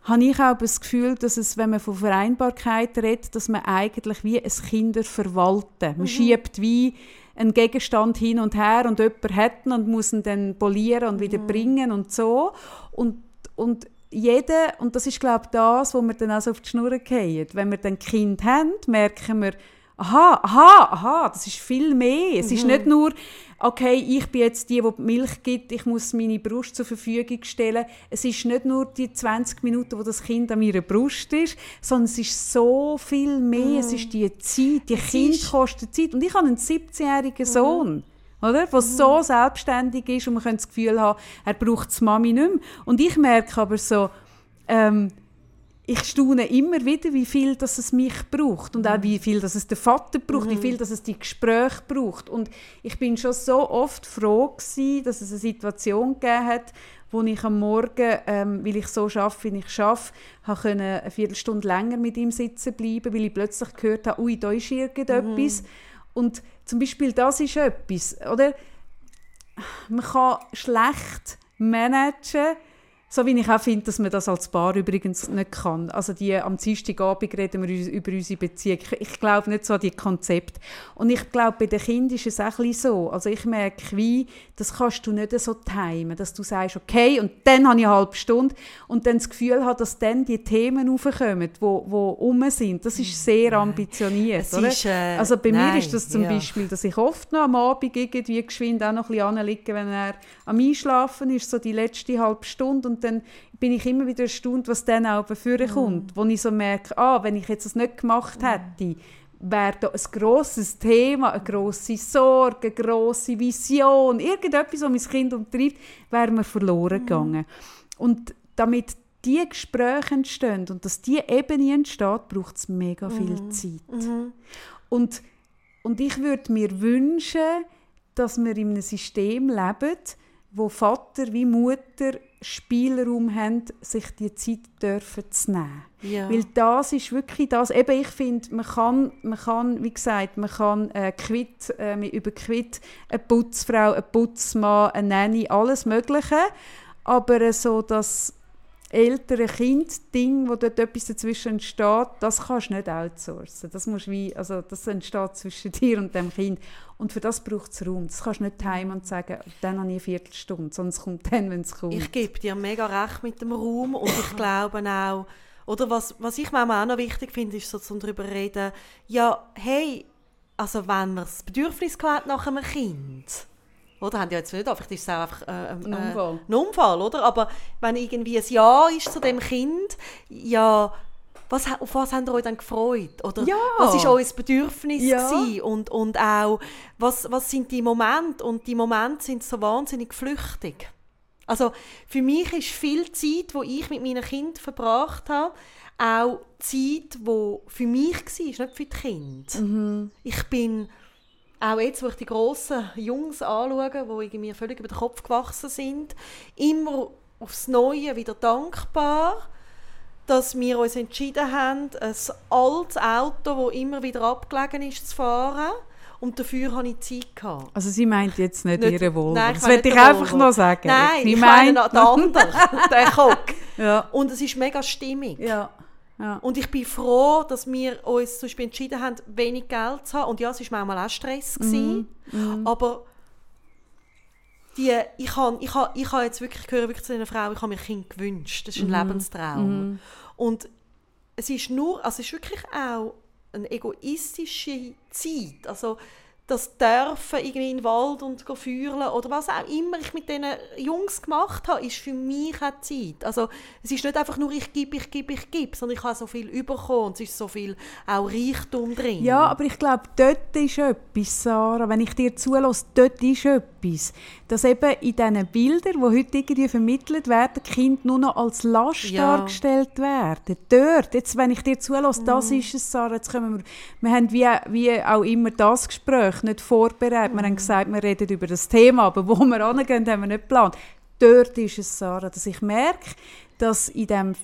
habe ich auch das Gefühl, dass es, wenn man von Vereinbarkeit redet, dass man eigentlich wie ein Kinder verwalten. Man schiebt wie einen Gegenstand hin und her und jemand hat ihn und muss ihn dann polieren und wieder bringen und so. Und, und jeder, und das ist glaube ich das, wo wir dann also auf die Schnur fallen. Wenn wir dann Kind haben, merken wir, aha, aha, aha, das ist viel mehr. Es ist nicht nur, okay, ich bin jetzt die, die die Milch gibt, ich muss meine Brust zur Verfügung stellen. Es ist nicht nur die 20 Minuten, wo das Kind an meiner Brust ist, sondern es ist so viel mehr. Es ist die Zeit, die Kind ist- kostet Zeit. Und ich habe einen 17-jährigen Sohn. Oder? Der so selbstständig ist und man könnte das Gefühl haben, er braucht die Mami nicht mehr. Und ich merke aber so, ähm, ich staune immer wieder, wie viel dass es mich braucht und auch wie viel dass es der Vater braucht, wie viel dass es die Gespräche braucht. Und ich bin schon so oft froh gewesen, dass es eine Situation gegeben hat, wo ich am Morgen, ähm, weil ich so schaffe, wie ich schaffe, habe eine Viertelstunde länger mit ihm sitzen bleiben, weil ich plötzlich gehört habe, ui, da ist irgendetwas. Und zum Beispiel das ist etwas, oder? Man kann schlecht managen, So wie ich auch finde, dass man das als Paar übrigens nicht kann. Also die, am Dienstagabend reden wir über unsere Beziehung. Ich, ich glaube nicht so an die Konzepte. Und ich glaube, bei den Kindern ist es auch ein so. Also ich merke, wie, das kannst du nicht so timen, dass du sagst, okay, und dann habe ich eine halbe Stunde und dann das Gefühl habe, dass dann die Themen aufkommen, die wo, wo um sind. Das ist sehr ambitioniert. Oder? Ist, äh, also bei nein, mir ist das zum ja. Beispiel, dass ich oft noch am Abend irgendwie geschwind auch noch ein bisschen anliege, wenn er am Einschlafen ist, so die letzte halbe Stunde und dann bin ich immer wieder erstaunt, was dann auch befürchten mm. kommt, wo ich so merke, ah, wenn ich jetzt das nicht gemacht mm. hätte, wäre da ein grosses Thema, eine grosse Sorge, eine grosse Vision, irgendetwas, was mein Kind umtreibt, wäre mir verloren mm. gegangen. Und damit die Gespräche entstehen und dass diese Ebene entsteht, braucht es mega viel mm. Zeit. Mm. Und, und ich würde mir wünschen, dass wir in einem System leben, wo Vater wie Mutter Spielraum haben, sich die Zeit dürfen zu nehmen. Ja. Weil das ist wirklich das, eben ich finde, man kann, man kann, wie gesagt, man kann äh, Quit, äh, über Quit eine Putzfrau, einen Putzmann, eine Nanny, alles mögliche, aber äh, so das ältere Kind-Ding, wo dort etwas dazwischen entsteht, das kannst du nicht outsourcen. Das, musst wie, also das entsteht zwischen dir und dem Kind. Und für das braucht es Raum. Das kannst du nicht heim und sagen, dann habe ich eine Viertelstunde, es kommt dann, wenn es kommt. Ich gebe dir mega recht mit dem Raum und ich glaube auch, oder was, was ich manchmal auch noch wichtig finde, ist so zum darüber reden, ja, hey, also wenn man das Bedürfnis hat nach einem Kind, oder? Haben die jetzt nicht, vielleicht ist es auch einfach äh, ein, ein, Unfall. ein Unfall, oder? Aber wenn irgendwie ein Ja ist zu dem Kind, ja, was, auf was habt ihr euch dann gefreut? Oder ja. was war euer Bedürfnis? Ja. Und, und auch, was, was sind die Momente? Und die Momente sind so wahnsinnig flüchtig. Also für mich ist viel Zeit, wo ich mit meinen Kindern verbracht habe, auch Zeit, die für mich war, nicht für die Kinder. Mhm. Ich bin auch jetzt, wo ich die grossen Jungs anschaue, die mir völlig über den Kopf gewachsen sind, immer aufs Neue wieder dankbar, dass wir uns entschieden haben, ein altes Auto, das immer wieder abgelegen ist, zu fahren. Und dafür hatte ich Zeit. Gehabt. Also sie meint jetzt nicht, nicht ihre Volvo. Nein, das wollte ich einfach noch sagen. Nein, sie ich meint meine den anderen, den Kock. Ja. Und es ist mega stimmig. Ja. Ja. Und ich bin froh, dass wir uns zum Beispiel entschieden haben, wenig Geld zu haben. Und ja, es war manchmal auch Stress. Mhm. Mhm. Aber die, ich habe ich hab, ich hab jetzt wirklich, gehört wirklich zu einer Frau, ich habe mir ein Kind gewünscht. Das ist ein mhm. Lebenstraum. Mhm. Und es ist nur, also es ist wirklich auch eine egoistische Zeit. Also das Dürfen irgendwie in den Wald und fühlen oder was auch immer ich mit diesen Jungs gemacht habe, ist für mich auch Zeit. Also es ist nicht einfach nur ich gebe, ich gebe, ich gebe, sondern ich habe so viel bekommen und es ist so viel auch Reichtum drin. Ja, aber ich glaube, dort ist etwas, Sarah, wenn ich dir zulasse, dort ist etwas, dass eben in diesen Bildern, die heute irgendwie vermittelt werden, Kinder nur noch als Last ja. dargestellt werden. Dort, jetzt, wenn ich dir zulasse, mhm. das ist es, Sarah, jetzt kommen wir, wir haben wie, wie auch immer das Gespräch nicht vorbereitet. Mhm. Wir haben mhm. gesagt, wir reden über das Thema, aber wo wir angehen, haben wir nicht geplant. Dort ist es, Sarah, dass ich merke, dass in dem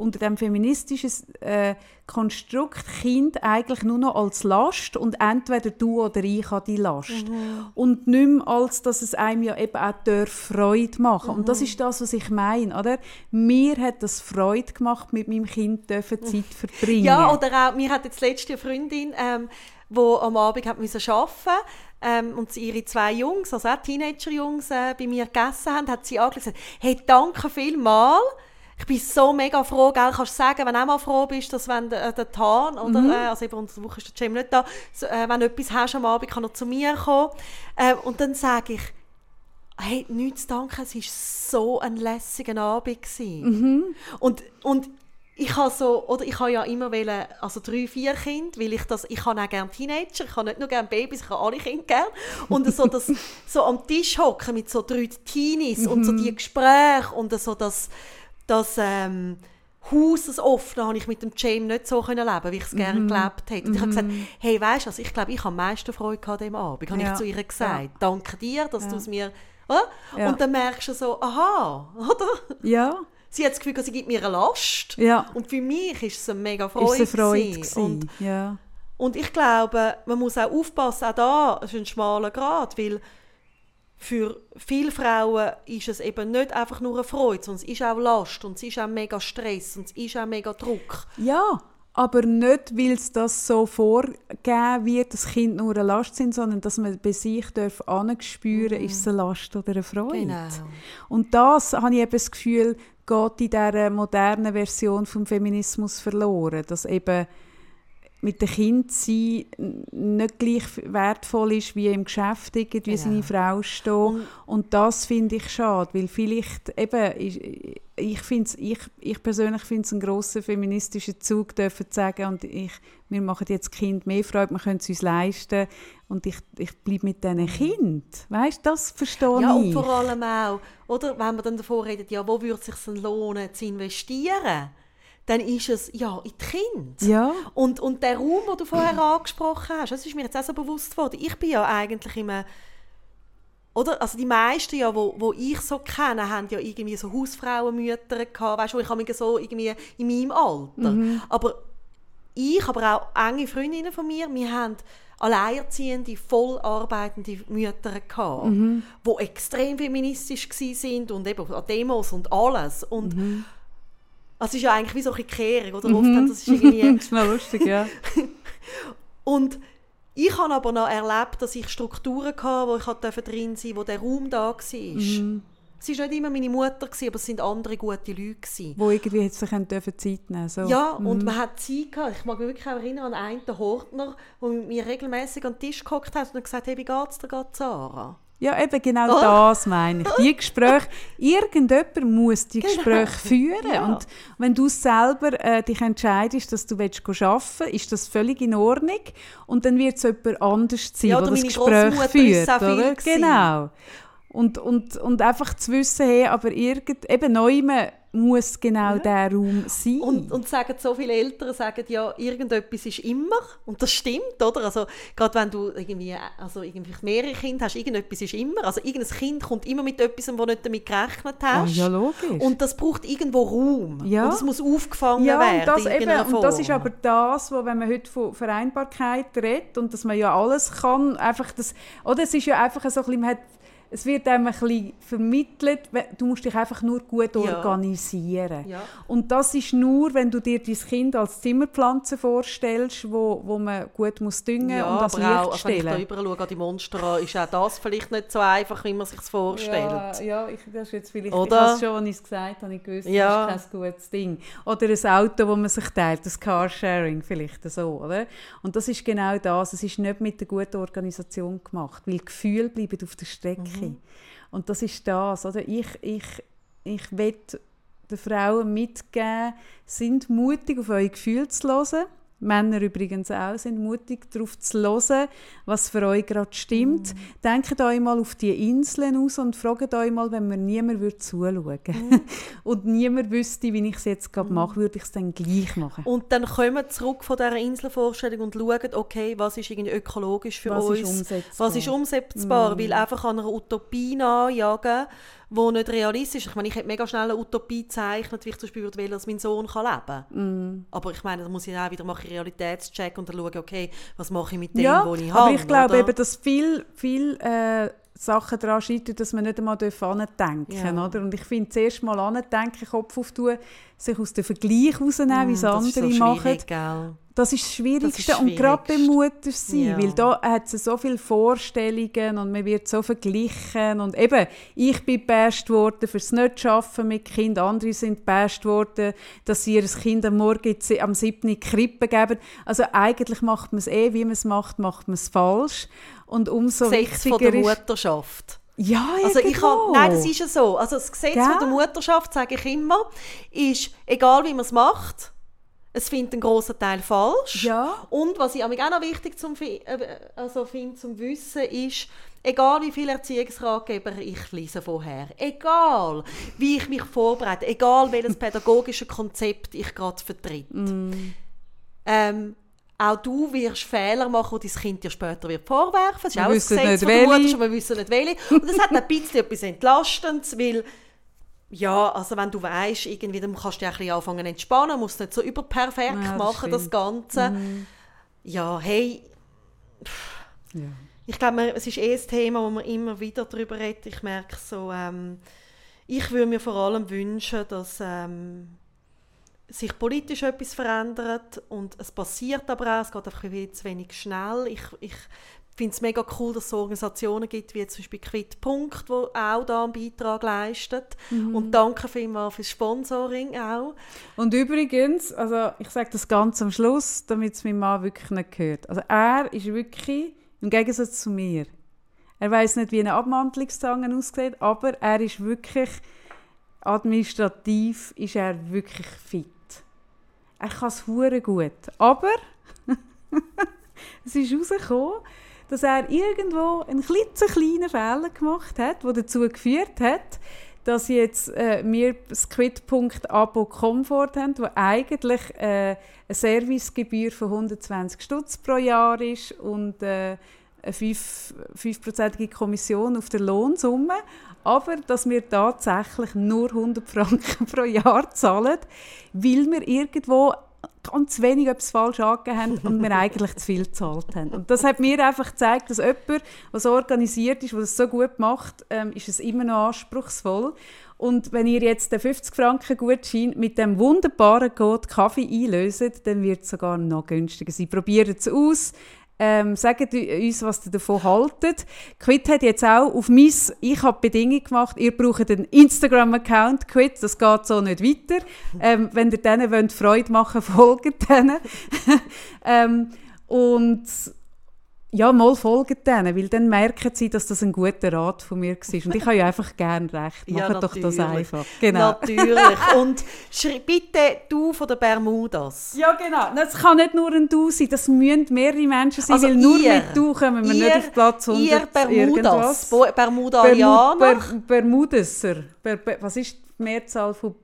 unter dem feministischen äh, Konstrukt Kind eigentlich nur noch als Last und entweder du oder ich habe die Last. Mhm. Und nicht mehr als, dass es einem ja eben auch Freude machen mhm. Und das mhm. ist das, was ich meine, oder? Mir hat das Freude gemacht, mit meinem Kind dürfen Zeit verbringen. Ja, oder auch, mir hat jetzt letzte Freundin, ähm, wo am Abend hat müssen arbeiten ähm, und ihre zwei Jungs, also auch Teenager-Jungs, äh, bei mir gegessen haben, hat sie angesagt, hey, danke vielmals, ich bin so mega froh, gell, kannst du sagen, wenn du auch mal froh bist, dass wenn der, äh, der Tan, oder, mhm. äh, also eben unter der Woche ist der Jam nicht da, so, äh, wenn du etwas hast am Abend, kann er zu mir kommen. Äh, und dann sage ich, hey, nichts zu danken, es war so ein lässiger Abend. Mhm. Und, und ich habe so, oder ich habe ja immer wollen, also drei, vier Kinder, weil ich das, ich habe auch gerne Teenager, ich habe nicht nur gerne Babys, ich habe alle Kinder gerne. Und so, das, so am Tisch hocken mit so drei Teenies mhm. und so die Gespräche und so das, das ähm, Haus, das offene, habe ich mit dem James nicht so können leben wie ich es gerne mhm. gelebt hätte. Und ich habe gesagt, mhm. hey, weißt du, also ich glaube, ich habe am meisten Freude an dem Abend. Habe ja. ich zu ihr gesagt, ja. danke dir, dass ja. du es mir... Ja. Und dann merkst du so, aha, oder? Ja. Sie hat das Gefühl, sie gibt mir eine Last. Ja. Und für mich ist es eine mega Freude. Ist eine Freude und, ja. und ich glaube, man muss auch aufpassen, auch da ist ein schmaler Grad, weil für viele Frauen ist es eben nicht einfach nur eine Freude, sondern es ist auch Last und es ist auch mega Stress und es ist auch mega Druck. Ja, aber nicht, weil es das so vorgegeben wird, dass Kinder nur eine Last sind, sondern dass man bei sich darf spüren, mm. ist es eine Last oder eine Freude. Genau. Und das, habe ich eben das Gefühl, geht in dieser modernen Version vom Feminismus verloren, dass eben mit dem Kind sein nicht gleich wertvoll ist wie im Geschäft irgendwie genau. seine Frau stehen. Und, und das finde ich schade, weil vielleicht eben, ich, ich, find's, ich, ich persönlich finde es einen grossen feministischen Zug, dürfen zu sagen, und ich, wir machen jetzt Kind mehr Freude, wir können es uns leisten und ich, ich bleibe mit diesen Kind. Weißt du, das verstehe ja, ich. Ja, und vor allem auch, oder, wenn man dann davor redet, ja, wo würde es sich lohnen, zu investieren? Dann ist es ja in die Kinder. Ja. Und, und der Raum, den du vorher angesprochen hast, das ist mir jetzt auch so bewusst geworden. Ich bin ja eigentlich immer oder? Also die meisten, ja, wo, wo ich so kenne, haben ja irgendwie so Hausfrauenmütter gehabt, weißt du, ich habe so irgendwie in meinem Alter. Mhm. Aber ich, aber auch enge Freundinnen von mir, wir haben alleinerziehende, voll arbeitende Mütter gehabt, mhm. die extrem feministisch sind und eben an Demos und alles. Und mhm. Also es ist ja eigentlich wie so eine Kehrung, oder? Mhm. Oft, das ist irgendwie... das ist lustig, ja. und ich habe aber noch erlebt, dass ich Strukturen hatte, wo ich drin sein wo der Raum da war. Mhm. Es war nicht immer meine Mutter, aber es waren andere gute Leute. Die irgendwie sich Zeit nehmen so. Ja, mhm. und man hat Zeit gehabt. Ich mag mich wirklich erinnern an einen Hortner, der mit mir regelmäßig an den Tisch gekocht hat und gesagt hat, hey, wie geht es dir gerade, Sarah? Ja, eben genau oh. das meine ich. Die Gespräche, irgendjemand muss die genau. Gespräche führen. Ja. Und wenn du selber äh, dich entscheidest, dass du willst arbeiten willst, ist das völlig in Ordnung. Und dann wird es jemand anders sein, ja, der das Gespräch führt. Oder? Genau. Und, und, und einfach zu wissen, hey, aber irgend, eben neu muss genau ja. der Raum sein. Und, und sagen so viele Eltern sagen ja, irgendetwas ist immer und das stimmt, oder? Also gerade wenn du irgendwie, also irgendwie mehrere Kinder hast, irgendetwas ist immer. Also irgendein Kind kommt immer mit etwas, wo du nicht damit gerechnet hast. Ja, ja logisch. Und das braucht irgendwo Raum. Ja. Und das muss aufgefangen ja, werden. Das eben, und das ist aber das, wo, wenn man heute von Vereinbarkeit redet und dass man ja alles kann, einfach das, oder es ist ja einfach so ein bisschen, man hat es wird einem ein bisschen vermittelt, du musst dich einfach nur gut ja. organisieren. Ja. Und das ist nur, wenn du dir dein Kind als Zimmerpflanze vorstellst, wo, wo man gut muss düngen ja, und das Licht auch, stellen. Wenn ich da schaue an die Monster an, ist auch das vielleicht nicht so einfach, wie man sich vorstellt. Ja, ja ich, das ist jetzt vielleicht, Oder? ich schon, als ich es gesagt habe, ich gewusst, ja. das ist kein gutes Ding. Oder ein Auto, das man sich teilt, das Carsharing vielleicht so, oder? Und das ist genau das, es ist nicht mit einer guten Organisation gemacht, weil Gefühle bleiben auf der Strecke. Mhm. Mhm. Und das ist das. Oder? Ich, ich, ich will den Frauen mitgeben, sind mutig auf eure Gefühle zu hören Männer übrigens auch, sind mutig darauf zu hören, was für euch gerade stimmt. Mm. Denkt euch mal auf die Inseln aus und fragt euch mal, wenn mir niemand würde zuschauen würde mm. und niemand wüsste, wie ich es jetzt gerade mm. mache, würde ich es dann gleich machen. Und dann kommen wir zurück von dieser Inselvorstellung und schauen, okay, was ist irgendwie ökologisch für was uns? Ist? Was ist umsetzbar? Mm. Weil einfach an einer Utopie nachjagen, wo nicht realistisch ist. Ich meine, ich hätte mega schnell eine Utopie gezeichnet, wie ich zum Beispiel würde dass mein Sohn kann leben kann. Mm. Aber ich meine, da muss ich auch wieder machen, Realitätscheck und dann schauen, okay, was mache ich mit dem, ja, wo ich habe. aber ich glaube eben, dass viel, viel äh, Sachen daran scheitern, dass man nicht einmal andenken ja. oder? Und ich finde, zuerst mal andenken, Kopf auftun, sich aus dem Vergleich rausnehmen, mm, wie es andere so machen. Gell? Das ist das Schwierigste. Das ist und gerade beim Muttersein, ja. weil da hat es so viele Vorstellungen und man wird so verglichen. Und eben, ich bin gebasht worden fürs nicht arbeiten mit Kind, andere sind gebasht worden, dass sie ihr Kind am Morgen am 7. Krippe geben. Also eigentlich macht man es eh, wie man es macht, macht man es falsch. Und umso Gesetz wichtiger von der Mutterschaft. Ja, ja also ich genau. nein, das ist ja so. Also das Gesetz ja. von der Mutterschaft, sage ich immer, ist, egal wie man es macht, es findet einen grossen Teil falsch. Ja. Und was ich auch noch wichtig zum, äh, also finde, zum Wissen ist, egal wie viele Erziehungsratgeber ich lese vorher, egal wie ich mich vorbereite, egal welches pädagogische Konzept ich gerade vertrete, mm. ähm, auch du wirst Fehler machen, die dein Kind dir später wird vorwerfen. Das ist wir auch ein Gesetz von der Mutter, wir wissen nicht welche. Und das hat ein bisschen etwas Entlastendes, weil ja, also wenn du weißt, irgendwie, dann kannst du ja ein bisschen anfangen entspannen, musst nicht so überperfekt ja, das machen, stimmt. das Ganze. Mhm. Ja, hey, ja. ich glaube, es ist eh ein Thema, wo man immer wieder darüber redet. Ich merke so, ähm, ich würde mir vor allem wünschen, dass ähm, sich politisch etwas verändert und es passiert aber auch, es geht einfach viel zu wenig schnell. Ich, ich finde es mega cool, dass es Organisationen gibt, wie zum Beispiel Quit Punkt, die auch da einen Beitrag leistet. Mhm. Und danke vielmals fürs Sponsoring auch. Und übrigens, also ich sage das ganz am Schluss, damit es mein Mann wirklich nicht hört. Also er ist wirklich, im Gegensatz zu mir, er weiß nicht, wie eine Abmantelungszange aussieht, aber er ist wirklich, administrativ ist er wirklich fit. Er kann es gut. Aber es ist herausgekommen, dass er irgendwo einen klitzekleinen Fehler gemacht hat, der dazu geführt hat, dass jetzt äh, wir das Quid.abo Comfort haben, wo eigentlich äh, eine Servicegebühr von 120 Stutz pro Jahr ist und äh, eine 5%ige Kommission auf der Lohnsumme, aber dass wir tatsächlich nur 100 Franken pro Jahr zahlen, weil wir irgendwo ganz wenig etwas falsch angegeben haben und wir eigentlich zu viel gezahlt haben. Und das hat mir einfach gezeigt, dass jemand, der so organisiert ist, der das so gut macht, ähm, ist es immer noch anspruchsvoll. Und wenn ihr jetzt den 50 Franken Gutschein mit dem wunderbaren Code Kaffee einlöst, dann wird es sogar noch günstiger sein. Probiert es aus. Ähm, sagt uns, was ihr davon haltet. Quid hat jetzt auch auf mein, ich habe Bedingungen gemacht, ihr braucht einen Instagram-Account, Quid, das geht so nicht weiter. Ähm, wenn ihr denen wollt, Freude machen folgt denen. ähm, und ja, mal folgen denen, weil dann merken sie, dass das ein guter Rat von mir war. Und ich habe ja einfach gerne recht. Macht ja, doch das einfach. Genau. Natürlich. Und bitte du von den Bermudas. Ja, genau. Das kann nicht nur ein Du sein, das müssen mehrere Menschen sein, also weil nur ihr, mit Du kommen wir ihr, nicht auf Platz 100 Ihr Bermudas, Bermudarianer. Ber, Bermudeser. Ber, was ist die Mehrzahl von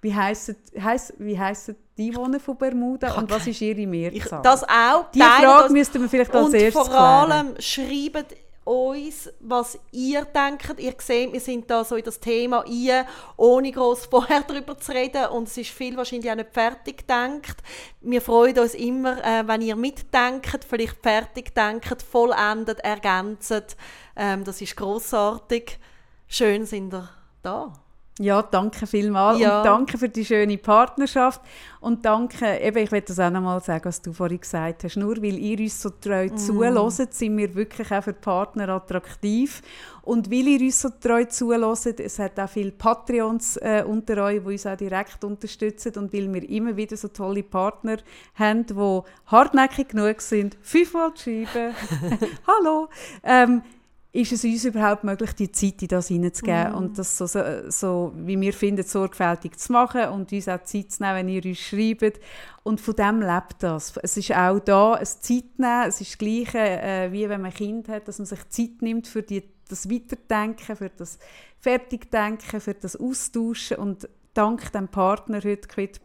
wie heissen, heiss, wie heissen die Einwohner von Bermuda und was ist ihre Mehrzahl? Ich, das auch. Die Frage das, müssten wir vielleicht als erstes Und vor allem schreibt uns, was ihr denkt. Ihr seht, wir sind da so in das Thema ein, ohne groß vorher darüber zu reden und es ist viel wahrscheinlich auch nicht fertig gedacht. Wir freuen uns immer, äh, wenn ihr mitdenkt, vielleicht fertig denkt, vollendet, ergänzt. Ähm, das ist großartig. Schön sind ihr da. Ja, danke vielmals ja. und danke für die schöne Partnerschaft. Und danke, eben, ich will das auch nochmal sagen, was du vorhin gesagt hast, nur weil ihr uns so treu mm. zuhört, sind wir wirklich auch für Partner attraktiv. Und weil ihr uns so treu zuhört, es hat auch viele Patreons äh, unter euch, die uns auch direkt unterstützen. Und weil wir immer wieder so tolle Partner haben, die hartnäckig genug sind, fünfmal zu schreiben, hallo, ähm, ist es uns überhaupt möglich, die Zeit in das hineinzugeben mm. und das so, so, so, wie wir finden, sorgfältig zu machen und uns auch Zeit zu nehmen, wenn ihr uns schreibt. Und von dem lebt das. Es ist auch da ein Zeit nehmen, es ist das Gleiche, äh, wie wenn man ein Kind hat, dass man sich Zeit nimmt für die, das Weiterdenken, für das Fertigdenken, für das Austauschen und dank dem Partner heute Quid.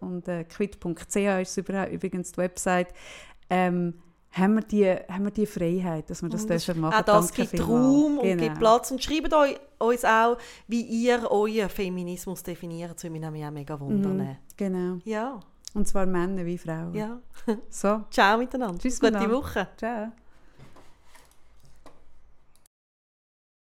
und äh, quid.ch ist übrigens die Website, ähm, haben wir die, haben wir die Freiheit, dass wir das dürfen machen. Auch das Danke gibt Raum und genau. gibt Platz. Und schreibt euch, uns auch, wie ihr euren Feminismus definiert. Das würde mich auch mega wundern. Mhm, genau. Ja. Und zwar Männer wie Frauen. Ja. So. Ciao miteinander. Tschüss Gute miteinander. Woche. Ciao.